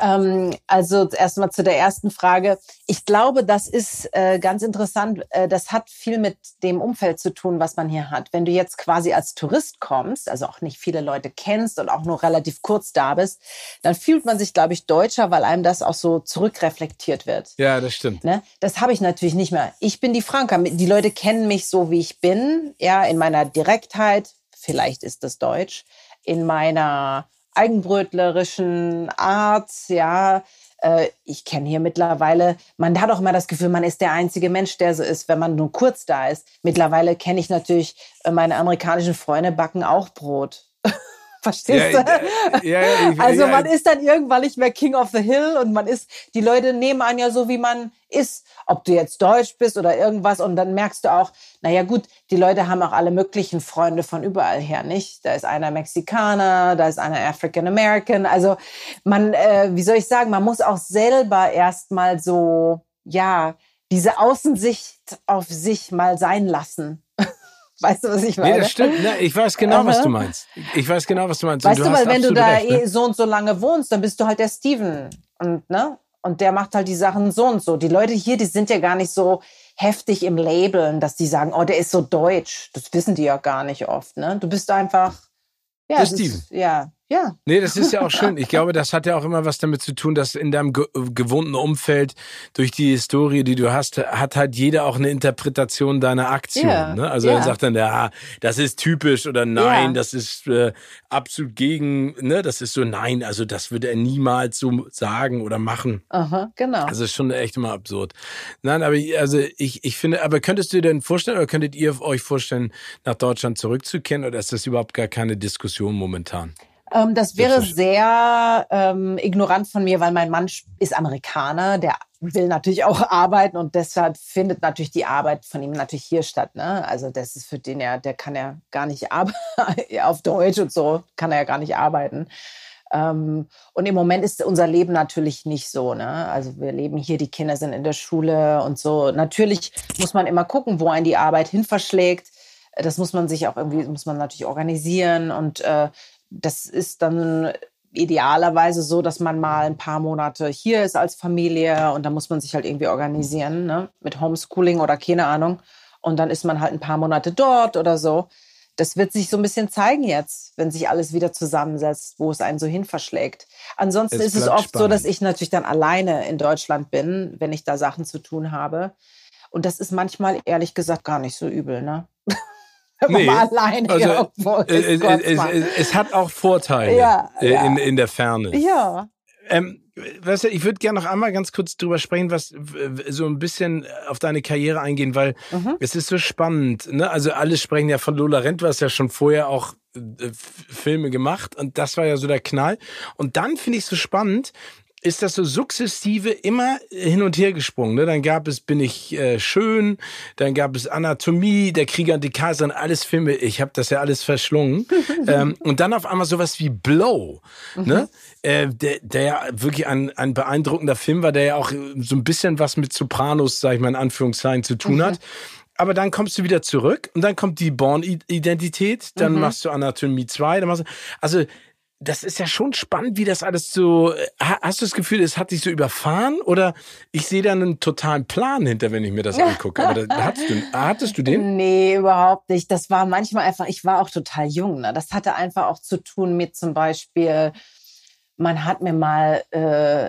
Ähm, also erstmal zu der ersten Frage. Ich glaube, das ist äh, ganz interessant. Äh, das hat viel mit dem Umfeld zu tun, was man hier hat. Wenn du jetzt quasi als Tourist kommst, also auch nicht viele Leute kennst und auch nur relativ kurz da bist, dann fühlt man sich, glaube ich, deutscher, weil einem das auch so zurückreflektiert wird. Ja, das stimmt. Ne? Das habe ich natürlich nicht mehr. Ich bin die Franka. Die Leute kennen mich so, wie ich bin, ja, in meiner Direktheit. Vielleicht ist das Deutsch. In meiner eigenbrötlerischen Art, ja. Äh, ich kenne hier mittlerweile, man hat auch immer das Gefühl, man ist der einzige Mensch, der so ist, wenn man nur kurz da ist. Mittlerweile kenne ich natürlich, äh, meine amerikanischen Freunde backen auch Brot. (laughs) (laughs) Verstehst ja, du? Ja, ja, ich, also man ist dann irgendwann nicht mehr King of the Hill und man ist, die Leute nehmen einen ja so, wie man ist, ob du jetzt Deutsch bist oder irgendwas und dann merkst du auch, naja gut, die Leute haben auch alle möglichen Freunde von überall her, nicht? Da ist einer Mexikaner, da ist einer African American, also man, äh, wie soll ich sagen, man muss auch selber erstmal so, ja, diese Außensicht auf sich mal sein lassen. Weißt du, was ich meine? Nee, das stimmt. Ne, ich weiß genau, was du meinst. Ich weiß genau, was du meinst. Weißt du, du weil wenn du da recht, ne? Eh so und so lange wohnst, dann bist du halt der Steven. Und, ne? Und der macht halt die Sachen so und so. Die Leute hier, die sind ja gar nicht so heftig im Labeln, dass die sagen, oh, der ist so deutsch. Das wissen die ja gar nicht oft, ne? Du bist einfach, ja, der Steven. Ist, ja, ja. Nee, das ist ja auch schön. Ich glaube, das hat ja auch immer was damit zu tun, dass in deinem gewohnten Umfeld durch die Historie, die du hast, hat halt jeder auch eine Interpretation deiner Aktion. Yeah. Ne? Also yeah. er sagt dann, ja, das ist typisch oder nein, yeah. das ist äh, absolut gegen, ne, das ist so nein, also das würde er niemals so sagen oder machen. Aha, genau. Also ist schon echt immer absurd. Nein, aber also ich, ich finde, aber könntest du dir denn vorstellen oder könntet ihr euch vorstellen, nach Deutschland zurückzukehren oder ist das überhaupt gar keine Diskussion momentan? Ähm, das wäre sehr ähm, ignorant von mir, weil mein Mann ist Amerikaner, der will natürlich auch (laughs) arbeiten und deshalb findet natürlich die Arbeit von ihm natürlich hier statt. Ne? Also das ist für den ja, der kann ja gar nicht (laughs) arbeiten, auf Deutsch und so kann er ja gar nicht arbeiten. Ähm, und im Moment ist unser Leben natürlich nicht so. Ne? Also wir leben hier, die Kinder sind in der Schule und so. Natürlich muss man immer gucken, wo einen die Arbeit hin verschlägt. Das muss man sich auch irgendwie, muss man natürlich organisieren und äh, das ist dann idealerweise so, dass man mal ein paar Monate hier ist als Familie und dann muss man sich halt irgendwie organisieren, ne? mit Homeschooling oder keine Ahnung. Und dann ist man halt ein paar Monate dort oder so. Das wird sich so ein bisschen zeigen jetzt, wenn sich alles wieder zusammensetzt, wo es einen so hin verschlägt. Ansonsten es ist es oft spannend. so, dass ich natürlich dann alleine in Deutschland bin, wenn ich da Sachen zu tun habe. Und das ist manchmal ehrlich gesagt gar nicht so übel, ne? (laughs) nee, man alleine also, irgendwo ist. Es, es, es, es, hat auch Vorteile ja, äh, ja. In, in der Ferne. Ja. Ähm, weißt du, ich würde gerne noch einmal ganz kurz drüber sprechen, was so ein bisschen auf deine Karriere eingehen, weil mhm. es ist so spannend. Ne? Also alle sprechen ja von Lola Rent, du hast ja schon vorher auch äh, Filme gemacht und das war ja so der Knall. Und dann finde ich es so spannend, ist das so sukzessive immer hin und her gesprungen. Ne? Dann gab es Bin ich äh, schön, dann gab es Anatomie, Der Krieger und die Kaiserin, alles Filme. Ich habe das ja alles verschlungen. (laughs) ähm, und dann auf einmal sowas wie Blow, ne? mhm. ne? Äh, der, der ja wirklich ein, ein beeindruckender Film war, der ja auch so ein bisschen was mit Sopranos, sag ich mal in Anführungszeichen, zu tun mhm. hat aber dann kommst du wieder zurück und dann kommt die Born-Identität, dann mhm. machst du Anatomie 2, dann machst du, also das ist ja schon spannend, wie das alles so. Hast du das Gefühl, es hat dich so überfahren? Oder ich sehe da einen totalen Plan hinter, wenn ich mir das (laughs) angucke. Aber da, hattest, du, hattest du den? Nee, überhaupt nicht. Das war manchmal einfach, ich war auch total jung. Ne? Das hatte einfach auch zu tun mit zum Beispiel, man hat mir mal, äh,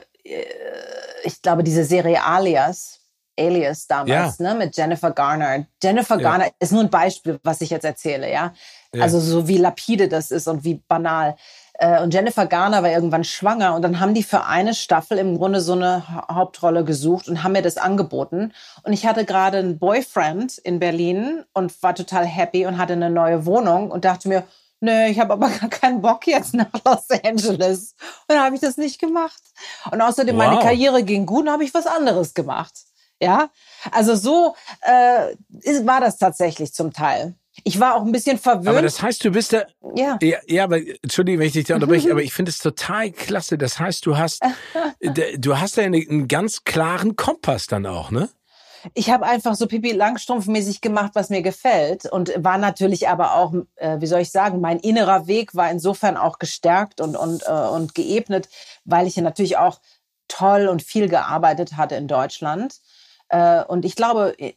ich glaube, diese Serie Alias, Alias damals, ja. ne, mit Jennifer Garner. Jennifer ja. Garner ist nur ein Beispiel, was ich jetzt erzähle, ja? Ja. Also so wie lapide das ist und wie banal. Äh, und Jennifer Garner war irgendwann schwanger und dann haben die für eine Staffel im Grunde so eine Hauptrolle gesucht und haben mir das angeboten. Und ich hatte gerade einen Boyfriend in Berlin und war total happy und hatte eine neue Wohnung und dachte mir, nö, ich habe aber (laughs) gar keinen Bock jetzt nach Los Angeles. Und dann habe ich das nicht gemacht. Und außerdem, wow. meine Karriere ging gut und habe ich was anderes gemacht. Ja, also so äh, ist, war das tatsächlich zum Teil. Ich war auch ein bisschen verwöhnt. Aber das heißt, du bist da. Ja. Ja, ja aber Entschuldigung, wenn ich dich da unterbreche, (laughs) aber ich finde es total klasse. Das heißt, du hast, (laughs) du hast ja einen ganz klaren Kompass dann auch, ne? Ich habe einfach so Pipi Langstrumpf-mäßig gemacht, was mir gefällt und war natürlich aber auch, äh, wie soll ich sagen, mein innerer Weg war insofern auch gestärkt und und äh, und geebnet, weil ich ja natürlich auch toll und viel gearbeitet hatte in Deutschland äh, und ich glaube, äh,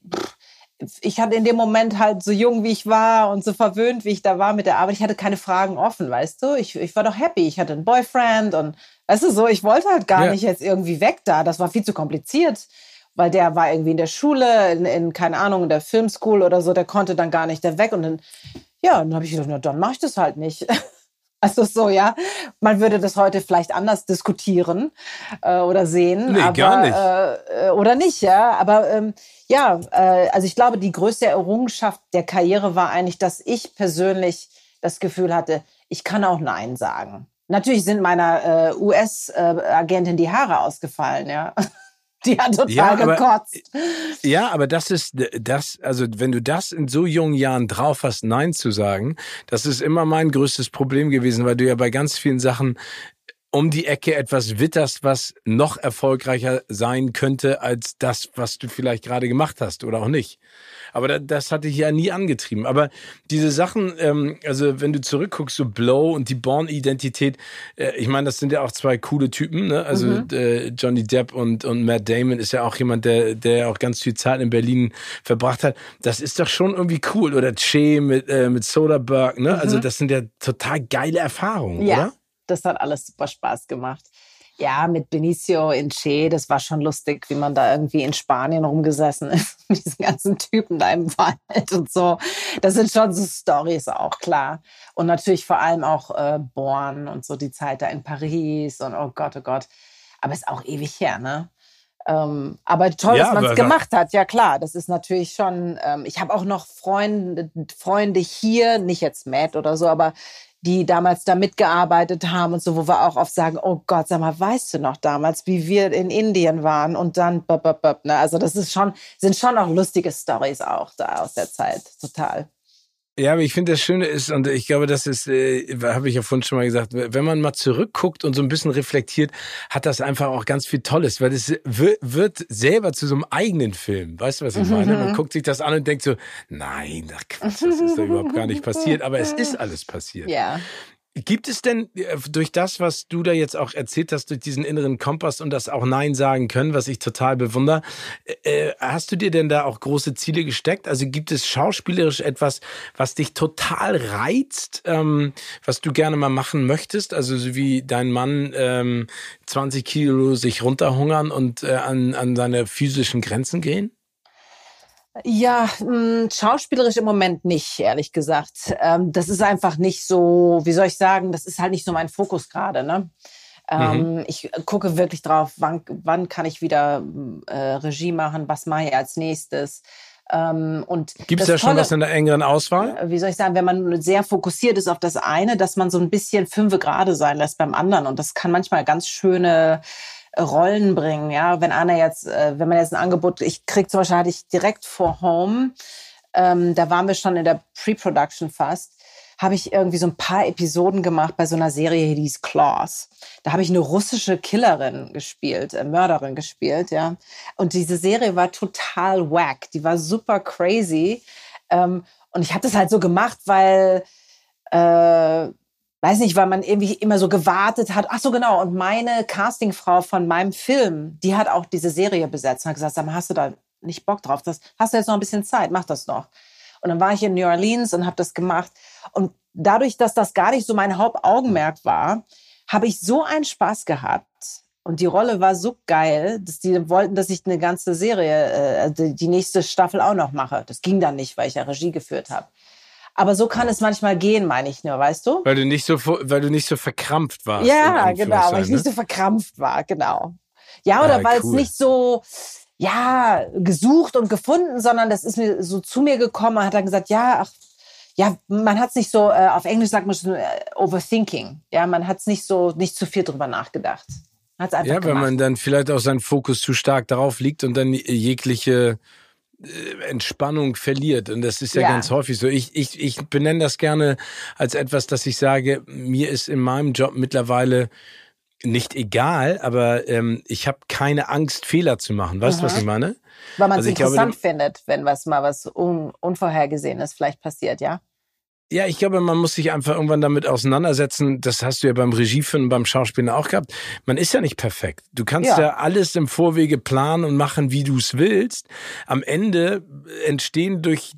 ich hatte in dem Moment halt so jung, wie ich war und so verwöhnt, wie ich da war mit der Arbeit. Ich hatte keine Fragen offen, weißt du? Ich, ich war doch happy. Ich hatte einen Boyfriend und, weißt du, so, ich wollte halt gar ja. nicht jetzt irgendwie weg da. Das war viel zu kompliziert weil der war irgendwie in der Schule, in, in keine Ahnung, in der Filmschool oder so, der konnte dann gar nicht da weg. Und dann, ja, dann habe ich gedacht, na, dann mache ich das halt nicht. (laughs) Also so, ja, man würde das heute vielleicht anders diskutieren äh, oder sehen, nee, aber gar nicht. Äh, oder nicht, ja. Aber ähm, ja, äh, also ich glaube, die größte Errungenschaft der Karriere war eigentlich, dass ich persönlich das Gefühl hatte, ich kann auch Nein sagen. Natürlich sind meiner äh, US-Agentin die Haare ausgefallen, ja. (laughs) (laughs) Die hat total ja, aber, gekotzt. Ja, aber das ist das, also wenn du das in so jungen Jahren drauf hast, Nein zu sagen, das ist immer mein größtes Problem gewesen, weil du ja bei ganz vielen Sachen um die Ecke etwas witterst, was noch erfolgreicher sein könnte als das, was du vielleicht gerade gemacht hast oder auch nicht. Aber das, das hatte ich ja nie angetrieben. Aber diese Sachen, ähm, also wenn du zurückguckst, so Blow und die Born-Identität, äh, ich meine, das sind ja auch zwei coole Typen. Ne? Also mhm. äh, Johnny Depp und, und Matt Damon ist ja auch jemand, der, der auch ganz viel Zeit in Berlin verbracht hat. Das ist doch schon irgendwie cool. Oder Che mit, äh, mit Soderbergh. Ne? Also mhm. Also das sind ja total geile Erfahrungen, ja. oder? Das hat alles super Spaß gemacht ja, mit Benicio in Che, das war schon lustig, wie man da irgendwie in Spanien rumgesessen ist, (laughs) mit diesen ganzen Typen da im Wald und so. Das sind schon so Stories auch, klar. Und natürlich vor allem auch äh, Born und so die Zeit da in Paris und oh Gott, oh Gott. Aber ist auch ewig her, ne? Ähm, aber toll, ja, dass man es gemacht hat. Ja klar, das ist natürlich schon. Ähm, ich habe auch noch Freunde, Freunde hier, nicht jetzt Matt oder so, aber die damals da mitgearbeitet haben und so, wo wir auch oft sagen, oh Gott, sag mal, weißt du noch damals, wie wir in Indien waren und dann, ne? also das ist schon, sind schon auch lustige Stories auch da aus der Zeit, total. Ja, aber ich finde, das Schöne ist, und ich glaube, das ist, äh, habe ich ja vorhin schon mal gesagt, wenn man mal zurückguckt und so ein bisschen reflektiert, hat das einfach auch ganz viel Tolles, weil es wird selber zu so einem eigenen Film. Weißt du, was ich meine? Man mhm. guckt sich das an und denkt so, nein, ach Quatsch, das ist da überhaupt gar nicht (laughs) passiert, aber es ist alles passiert. Ja. Gibt es denn äh, durch das, was du da jetzt auch erzählt hast, durch diesen inneren Kompass und das auch Nein sagen können, was ich total bewundere, äh, äh, hast du dir denn da auch große Ziele gesteckt? Also gibt es schauspielerisch etwas, was dich total reizt, ähm, was du gerne mal machen möchtest? Also so wie dein Mann ähm, 20 Kilo sich runterhungern und äh, an, an seine physischen Grenzen gehen? Ja, mh, hm, schauspielerisch im Moment nicht, ehrlich gesagt. Ähm, das ist einfach nicht so, wie soll ich sagen, das ist halt nicht so mein Fokus gerade. Ne? Ähm, mhm. Ich gucke wirklich drauf, wann, wann kann ich wieder äh, Regie machen, was mache ich als nächstes. Ähm, und Gibt es ja schon was in der engeren Auswahl? Wie soll ich sagen, wenn man sehr fokussiert ist auf das eine, dass man so ein bisschen fünfe gerade sein lässt beim anderen. Und das kann manchmal ganz schöne Rollen bringen. Ja, wenn Anna jetzt, äh, wenn man jetzt ein Angebot, ich krieg zum Beispiel hatte ich direkt vor Home, ähm, da waren wir schon in der Pre-Production fast, habe ich irgendwie so ein paar Episoden gemacht bei so einer Serie, die hieß Claws. Da habe ich eine russische Killerin gespielt, äh, Mörderin gespielt, ja. Und diese Serie war total wack, die war super crazy. Ähm, und ich habe das halt so gemacht, weil äh, weiß nicht, weil man irgendwie immer so gewartet hat. Ach so, genau. Und meine Castingfrau von meinem Film, die hat auch diese Serie besetzt und hat gesagt, hast du da nicht Bock drauf? Das, hast du jetzt noch ein bisschen Zeit? Mach das noch. Und dann war ich in New Orleans und habe das gemacht. Und dadurch, dass das gar nicht so mein Hauptaugenmerk war, habe ich so einen Spaß gehabt. Und die Rolle war so geil, dass die wollten, dass ich eine ganze Serie, äh, die nächste Staffel auch noch mache. Das ging dann nicht, weil ich ja Regie geführt habe. Aber so kann es manchmal gehen, meine ich nur, weißt du? Weil du nicht so, weil du nicht so verkrampft warst. Ja, genau, weil ich nicht ne? so verkrampft war, genau. Ja, oder ah, weil es nicht so, ja, gesucht und gefunden, sondern das ist mir so zu mir gekommen, hat dann gesagt, ja, ach, ja, man hat es nicht so, äh, auf Englisch sagt man schon äh, overthinking. Ja, man hat es nicht so, nicht zu viel drüber nachgedacht. Hat's einfach ja, gemacht. wenn man dann vielleicht auch seinen Fokus zu stark darauf liegt und dann jegliche Entspannung verliert. Und das ist ja, ja, ganz häufig so. Ich, ich, ich benenne das gerne als etwas, dass ich sage, mir ist in meinem Job mittlerweile nicht egal, aber ähm, ich habe keine Angst, Fehler zu machen. Weißt du, was ich meine? Weil man es also interessant glaube, findet, wenn was mal was un Unvorhergesehenes vielleicht passiert, ja? Ja, ich glaube, man muss sich einfach irgendwann damit auseinandersetzen. Das hast du ja beim Regiefilm, beim Schauspielen auch gehabt. Man ist ja nicht perfekt. Du kannst ja, ja alles im Vorwege planen und machen, wie du es willst. Am Ende entstehen durch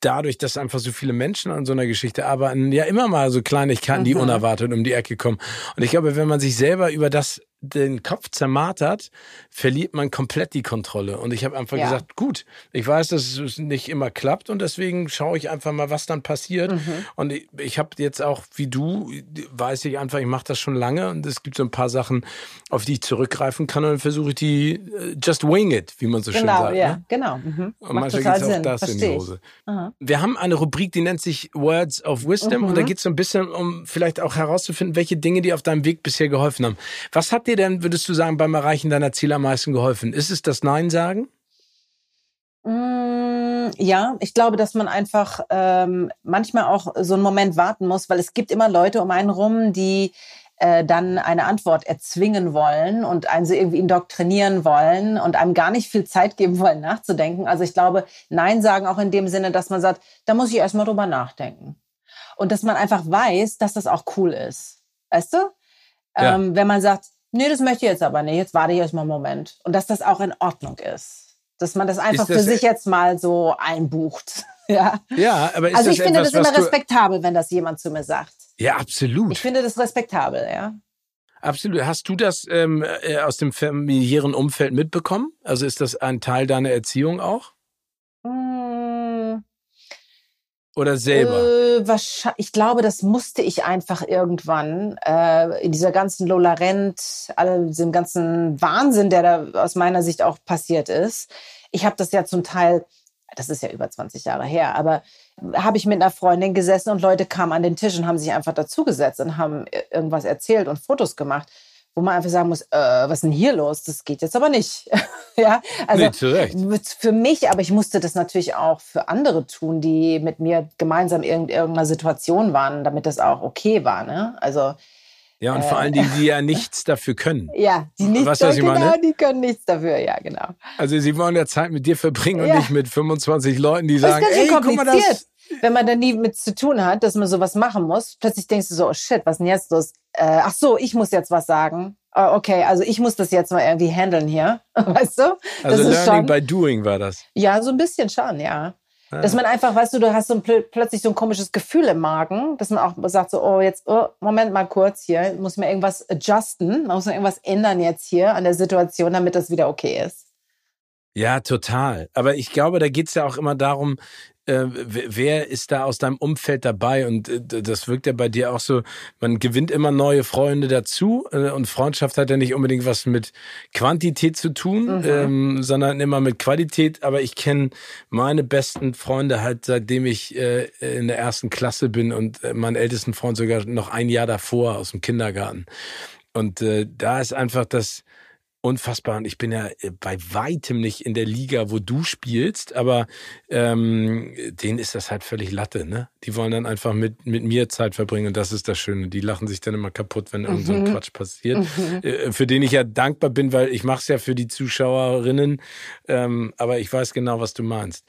dadurch, dass einfach so viele Menschen an so einer Geschichte arbeiten, ja immer mal so Kleinigkeiten, die mhm. unerwartet um die Ecke kommen. Und ich glaube, wenn man sich selber über das den Kopf zermartert, verliert man komplett die Kontrolle. Und ich habe einfach ja. gesagt, gut, ich weiß, dass es nicht immer klappt und deswegen schaue ich einfach mal, was dann passiert. Mhm. Und ich, ich habe jetzt auch, wie du, weiß ich einfach, ich mache das schon lange und es gibt so ein paar Sachen, auf die ich zurückgreifen kann und dann versuche ich die äh, just wing it, wie man so genau, schön sagt. Ja, ne? genau. Mhm. Und manchmal geht auch das Versteh in die Hose. Wir haben eine Rubrik, die nennt sich Words of Wisdom mhm. und da geht es so ein bisschen um vielleicht auch herauszufinden, welche Dinge dir auf deinem Weg bisher geholfen haben. Was hat dir dir denn, würdest du sagen, beim Erreichen deiner Ziele am meisten geholfen? Ist es das Nein sagen? Mm, ja, ich glaube, dass man einfach ähm, manchmal auch so einen Moment warten muss, weil es gibt immer Leute um einen rum, die äh, dann eine Antwort erzwingen wollen und einen so irgendwie indoktrinieren wollen und einem gar nicht viel Zeit geben wollen, nachzudenken. Also ich glaube, Nein sagen auch in dem Sinne, dass man sagt, da muss ich erstmal drüber nachdenken. Und dass man einfach weiß, dass das auch cool ist. Weißt du? Ja. Ähm, wenn man sagt, nee, das möchte ich jetzt aber nicht, jetzt warte ich erstmal einen Moment. Und dass das auch in Ordnung ist. Dass man das einfach das für sich jetzt mal so einbucht. (laughs) ja. ja, aber ist Also ich das finde etwas, das immer respektabel, wenn das jemand zu mir sagt. Ja, absolut. Ich finde das respektabel, ja. Absolut. Hast du das ähm, äh, aus dem familiären Umfeld mitbekommen? Also ist das ein Teil deiner Erziehung auch? Mmh. Oder selber? Äh, ich glaube, das musste ich einfach irgendwann äh, in dieser ganzen Lola Rent, all diesem ganzen Wahnsinn, der da aus meiner Sicht auch passiert ist. Ich habe das ja zum Teil, das ist ja über 20 Jahre her, aber habe ich mit einer Freundin gesessen und Leute kamen an den Tisch und haben sich einfach dazugesetzt und haben irgendwas erzählt und Fotos gemacht wo man einfach sagen muss, äh, was ist denn hier los? Das geht jetzt aber nicht. (laughs) ja, also nee, für mich, aber ich musste das natürlich auch für andere tun, die mit mir gemeinsam in irgendeiner Situation waren, damit das auch okay war. Ne? Also ja, und äh, vor allen Dingen, die ja (laughs) nichts dafür können. Ja, die nicht was, was genau, meine? die können nichts dafür, ja, genau. Also sie wollen ja Zeit mit dir verbringen ja. und nicht mit 25 Leuten, die sagen, ey, guck mal das. Wenn man da nie mit zu tun hat, dass man sowas machen muss, plötzlich denkst du so, oh shit, was denn jetzt los? äh, ach so, ich muss jetzt was sagen. Uh, okay, also ich muss das jetzt mal irgendwie handeln hier, (laughs) weißt du? Das also Learning schon, by Doing war das. Ja, so ein bisschen schon, ja. Ah. Dass man einfach, weißt du, du hast so ein, plötzlich so ein komisches Gefühl im Magen, dass man auch sagt so, oh, jetzt, oh, Moment mal kurz hier, muss man irgendwas adjusten, muss man irgendwas ändern jetzt hier an der Situation, damit das wieder okay ist. Ja, total. Aber ich glaube, da geht's ja auch immer darum, äh, wer ist da aus deinem Umfeld dabei? Und äh, das wirkt ja bei dir auch so, man gewinnt immer neue Freunde dazu äh, und Freundschaft hat ja nicht unbedingt was mit Quantität zu tun, mhm. ähm, sondern immer mit Qualität. Aber ich kenne meine besten Freunde halt, seitdem ich äh, in der ersten Klasse bin und äh, meinen ältesten Freund sogar noch ein Jahr davor aus dem Kindergarten. Und äh, da ist einfach das, unfassbar. Und ich bin ja äh, bei weitem nicht in der Liga, wo du spielst, aber ähm, denen ist das halt völlig Latte, ne? Die wollen dann einfach mit, mit mir Zeit verbringen und das ist das Schöne. Die lachen sich dann immer kaputt, wenn irgend so ein mhm. Quatsch passiert. Mhm. Äh, für den ich ja dankbar bin, weil ich mache es ja für die Zuschauerinnen, ähm, aber ich weiß genau, was du meinst.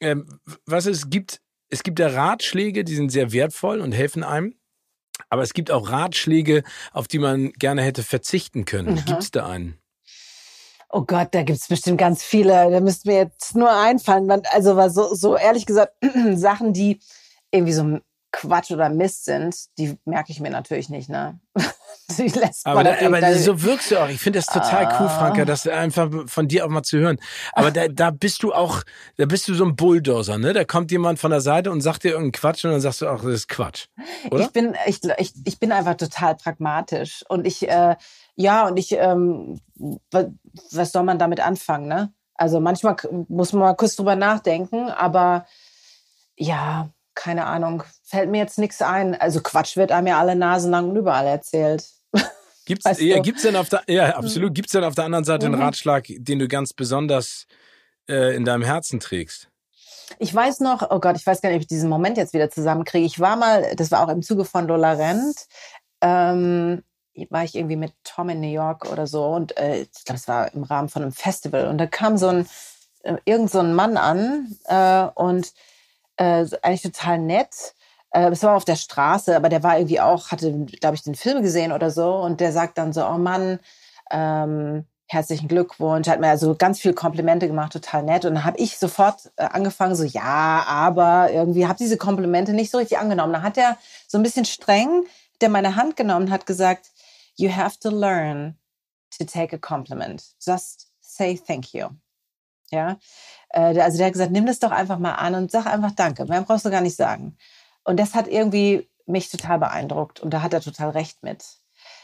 Ähm, was es gibt, es gibt ja Ratschläge, die sind sehr wertvoll und helfen einem. Aber es gibt auch Ratschläge, auf die man gerne hätte verzichten können. Mhm. Gibt es da einen? Oh Gott, da gibt's bestimmt ganz viele. Da müsste mir jetzt nur einfallen. Also war so, so ehrlich gesagt, (clears throat) Sachen, die irgendwie so Quatsch oder Mist sind, die merke ich mir natürlich nicht, ne? (laughs) die lässt aber, da, aber so wirkst du auch. Ich finde das total ah. cool, Franka, das einfach von dir auch mal zu hören. Aber da, da bist du auch, da bist du so ein Bulldozer, ne? Da kommt jemand von der Seite und sagt dir irgendeinen Quatsch und dann sagst du auch, das ist Quatsch. Oder? Ich bin, ich, ich, ich bin einfach total pragmatisch und ich, äh, ja, und ich, ähm, was soll man damit anfangen, ne? Also manchmal muss man mal kurz drüber nachdenken, aber ja, keine Ahnung, fällt mir jetzt nichts ein. Also Quatsch wird einem ja alle Nasen lang und überall erzählt. (laughs) Gibt's, weißt ja, gibt's denn auf der, ja, absolut. Gibt's denn auf der anderen Seite mhm. einen Ratschlag, den du ganz besonders äh, in deinem Herzen trägst? Ich weiß noch, oh Gott, ich weiß gar nicht, ob ich diesen Moment jetzt wieder zusammenkriege. Ich war mal, das war auch im Zuge von Lola Rent, ähm, war ich irgendwie mit Tom in New York oder so und äh, ich glaube, es war im Rahmen von einem Festival und da kam so ein, äh, irgend so ein Mann an äh, und äh, eigentlich total nett. Äh, es war auf der Straße, aber der war irgendwie auch, hatte, glaube ich, den Film gesehen oder so und der sagt dann so, oh Mann, ähm, herzlichen Glückwunsch, hat mir also ganz viel Komplimente gemacht, total nett. Und dann habe ich sofort äh, angefangen, so ja, aber irgendwie habe diese Komplimente nicht so richtig angenommen. Dann hat er so ein bisschen streng, der meine Hand genommen hat, gesagt, you have to learn to take a compliment. Just say thank you. Ja, äh, also der hat gesagt, nimm das doch einfach mal an und sag einfach Danke. Mehr brauchst du gar nicht sagen. Und das hat irgendwie mich total beeindruckt und da hat er total recht mit.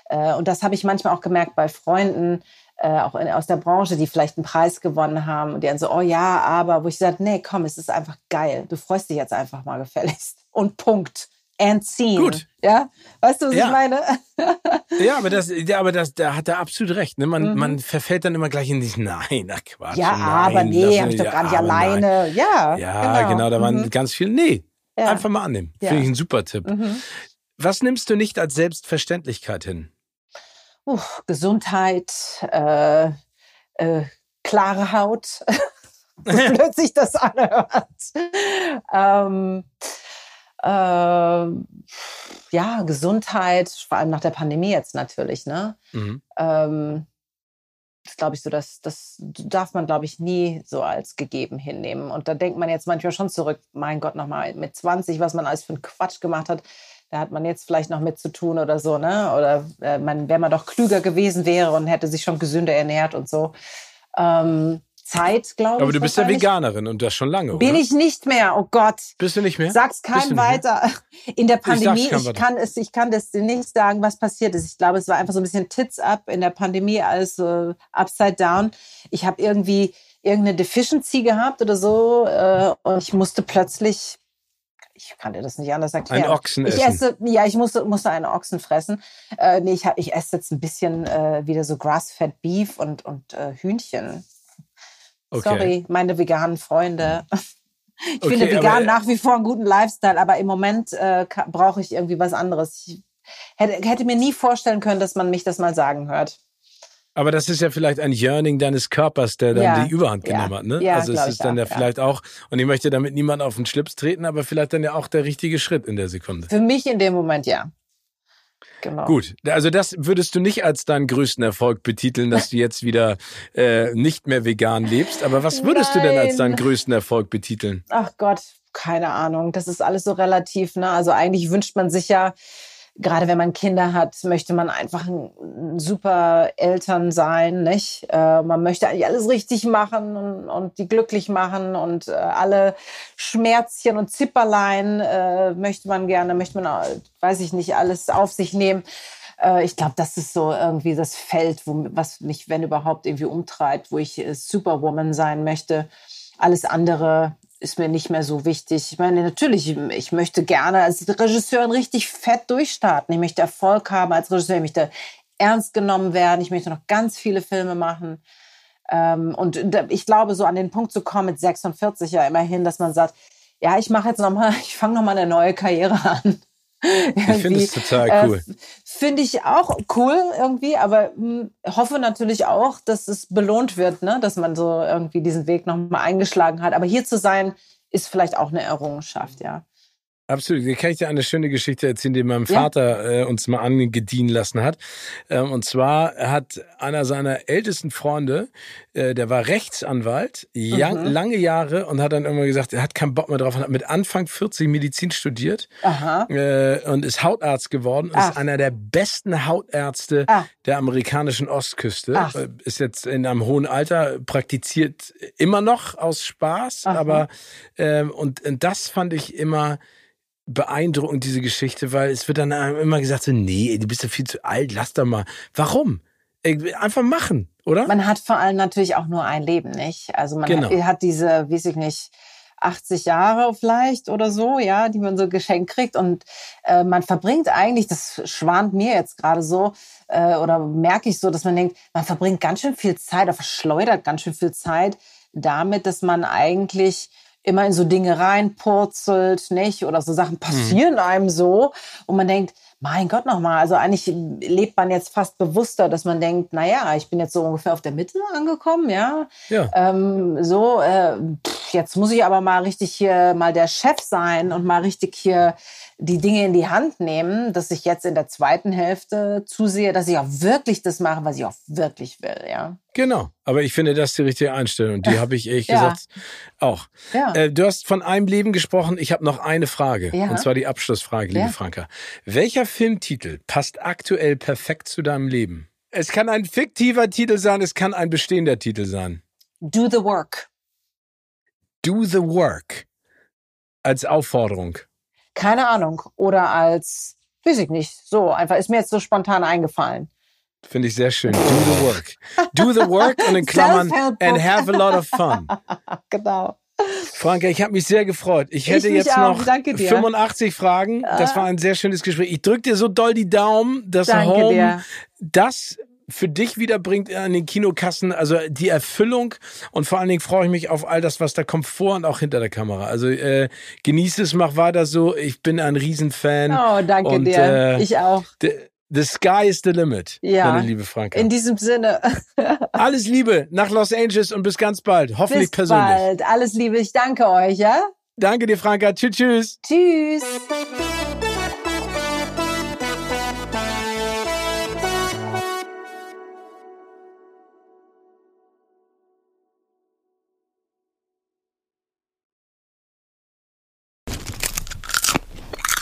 Äh, und das habe ich manchmal auch gemerkt bei Freunden, äh, auch in, aus der Branche, die vielleicht einen Preis gewonnen haben und die dann so, oh ja, aber, wo ich sage, nee, komm, es ist einfach geil. Du freust dich jetzt einfach mal gefälligst. Und Punkt. And scene. Gut. Ja, weißt du, was ja. ich meine? (laughs) ja, aber das, ja, aber das, da hat er absolut recht. Ne? Man, mhm. man verfällt dann immer gleich in diesen (laughs) Nein, ach Quatsch. Ja, nein, aber nee, hab ich doch gar nicht alleine. Nein. Ja, ja, genau. genau da waren mhm. ganz viele. Nee, ja. einfach mal annehmen. Ja. Finde ich ein super Tipp. Mhm. Was nimmst du nicht als Selbstverständlichkeit hin? uh, Gesundheit, äh, äh, klare Haut, (laughs) so blöd sich das anhört. ähm, äh, ja, Gesundheit, vor allem nach der Pandemie jetzt natürlich, ne? Mhm. Ähm, das glaube ich so, dass das darf man, glaube ich, nie so als gegeben hinnehmen. Und da denkt man jetzt manchmal schon zurück, mein Gott, nochmal mit 20, was man alles für einen Quatsch gemacht hat da hat man jetzt vielleicht noch mit zu tun oder so, ne? Oder äh, man, wenn man doch klüger gewesen wäre und hätte sich schon gesünder ernährt und so. Ähm, Zeit, glaube ich. Aber du bist ja Veganerin und das schon lange, Bin ich nicht mehr, oh Gott. Bist du nicht mehr? Sag's keinem weiter. In der Pandemie, ich, ich kann es, ich kann das nicht sagen, was passiert ist. Ich glaube, es war einfach so ein bisschen Tits up in der Pandemie als äh, Upside Down. Ich habe irgendwie irgendeine Deficiency gehabt oder so äh, und ich musste plötzlich ich kann dir das nicht anders erklären. Ein Ochsen ich essen. esse, ja, ich musste, musste einen Ochsen fressen. Äh, nee, ich, ich esse jetzt ein bisschen äh, wieder so Grass-Fed Beef und, und äh, Hühnchen. Okay. Sorry, meine veganen Freunde. (laughs) Ich okay, finde vegan nach wie vor einen guten Lifestyle, aber im Moment äh, brauche ich irgendwie was anderes. Ich hätte, hätte mir nie vorstellen können, dass man mich das mal sagen hört. Aber das ist ja vielleicht ein Yearning deines Körpers, der dann ja. die Überhand genommen ja. hat. Ne? Ja, also es ist dann auch, ja vielleicht auch, und ich möchte damit niemand auf den Schlips treten, aber vielleicht dann ja auch der richtige Schritt in der Sekunde. Für mich in dem Moment ja. Genau. Gut, also das würdest du nicht als deinen größten Erfolg betiteln, dass du jetzt wieder äh, nicht mehr vegan lebst. Aber was würdest Nein. du denn als deinen größten Erfolg betiteln? Ach Gott, keine Ahnung. Das ist alles so relativ. Ne? Also eigentlich wünscht man sich ja gerade wenn man Kinder hat, möchte man einfach ein, super Eltern sein, nicht? Äh, man möchte eigentlich alles richtig machen und, und die glücklich machen und äh, alle Schmerzchen und Zipperlein äh, möchte man gerne, möchte man, weiß ich nicht, alles auf sich nehmen. Äh, ich glaube, das ist so irgendwie das Feld, wo, was mich, wenn überhaupt, irgendwie umtreibt, wo ich äh, Superwoman sein möchte. Alles andere ist mir nicht mehr so wichtig. Ich meine, natürlich, ich möchte gerne als Regisseurin richtig fett durchstarten. Ich möchte Erfolg haben als Regisseur. Ich möchte ernst genommen werden. Ich möchte noch ganz viele Filme machen. Ähm, und ich glaube, so an den Punkt zu kommen mit 46 ja immerhin, dass man sagt, ja, ich mache jetzt noch mal, (laughs) ich fange noch mal eine neue Karriere an. Ich finde es total äh, cool. Äh, finde ich auch cool irgendwie, aber mh, hm, hoffe natürlich auch, dass es belohnt wird, ne? dass man so irgendwie diesen Weg nochmal eingeschlagen hat. Aber hier zu sein, ist vielleicht auch eine Errungenschaft, ja. Absolut. Hier kann ich dir eine schöne Geschichte erzählen, die mein Vater ja. äh, uns mal angedient lassen hat. Ähm, und zwar hat einer seiner ältesten Freunde, äh, der war Rechtsanwalt, mhm. lange Jahre und hat dann irgendwann gesagt, er hat keinen Bock mehr drauf und hat mit Anfang 40 Medizin studiert äh, und ist Hautarzt geworden. Ach. Ist einer der besten Hautärzte Ach. der amerikanischen Ostküste. Ach. Äh, ist jetzt in einem hohen Alter, praktiziert immer noch aus Spaß, aber ähm, und, und das fand ich immer beeindruckend, diese Geschichte, weil es wird dann immer gesagt, so, nee, du bist ja viel zu alt, lass doch mal. Warum? Einfach machen, oder? Man hat vor allem natürlich auch nur ein Leben, nicht? Also man genau. hat, hat diese, weiß ich nicht, 80 Jahre vielleicht oder so, ja, die man so geschenkt kriegt. Und äh, man verbringt eigentlich, das schwant mir jetzt gerade so, äh, oder merke ich so, dass man denkt, man verbringt ganz schön viel Zeit, oder verschleudert ganz schön viel Zeit damit, dass man eigentlich immer in so Dinge reinpurzelt, nicht? Oder so Sachen passieren mhm. einem so und man denkt, mein Gott nochmal, also eigentlich lebt man jetzt fast bewusster, dass man denkt, na ja, ich bin jetzt so ungefähr auf der Mitte angekommen, ja. ja. Ähm, so, äh, pff, jetzt muss ich aber mal richtig hier mal der Chef sein und mal richtig hier die Dinge in die Hand nehmen, dass ich jetzt in der zweiten Hälfte zusehe, dass ich auch wirklich das mache, was ich auch wirklich will, ja. Genau, aber ich finde, das ist die richtige Einstellung. Die (laughs) habe ich ehrlich ja. gesagt auch. Ja. Äh, du hast von einem Leben gesprochen. Ich habe noch eine Frage. Ja. Und zwar die Abschlussfrage, liebe. Franka. Welcher Filmtitel passt aktuell perfekt zu deinem Leben? Es kann ein fiktiver Titel sein, es kann ein bestehender Titel sein. Do the work. Do the work. Als Aufforderung. Keine Ahnung. Oder als, weiß ich nicht, so einfach, ist mir jetzt so spontan eingefallen. Finde ich sehr schön. Do the work. Do the work und in (laughs) Klammern and have a lot of fun. (laughs) genau. Franke, ich habe mich sehr gefreut. Ich hätte ich jetzt noch 85 Fragen. Das war ein sehr schönes Gespräch. Ich drücke dir so doll die Daumen, dass Danke Home dir. das für dich wiederbringt an den Kinokassen, also die Erfüllung und vor allen Dingen freue ich mich auf all das, was da kommt vor und auch hinter der Kamera. Also äh, genieß es, mach weiter so. Ich bin ein Riesenfan. Oh, danke und, dir. Äh, ich auch. The sky is the limit, ja, meine liebe Franka. In diesem Sinne. (laughs) Alles Liebe nach Los Angeles und bis ganz bald. Hoffentlich bis persönlich. Bis bald. Alles Liebe. Ich danke euch, ja? Danke dir, Franka. Tschüss, tschüss. Tschüss.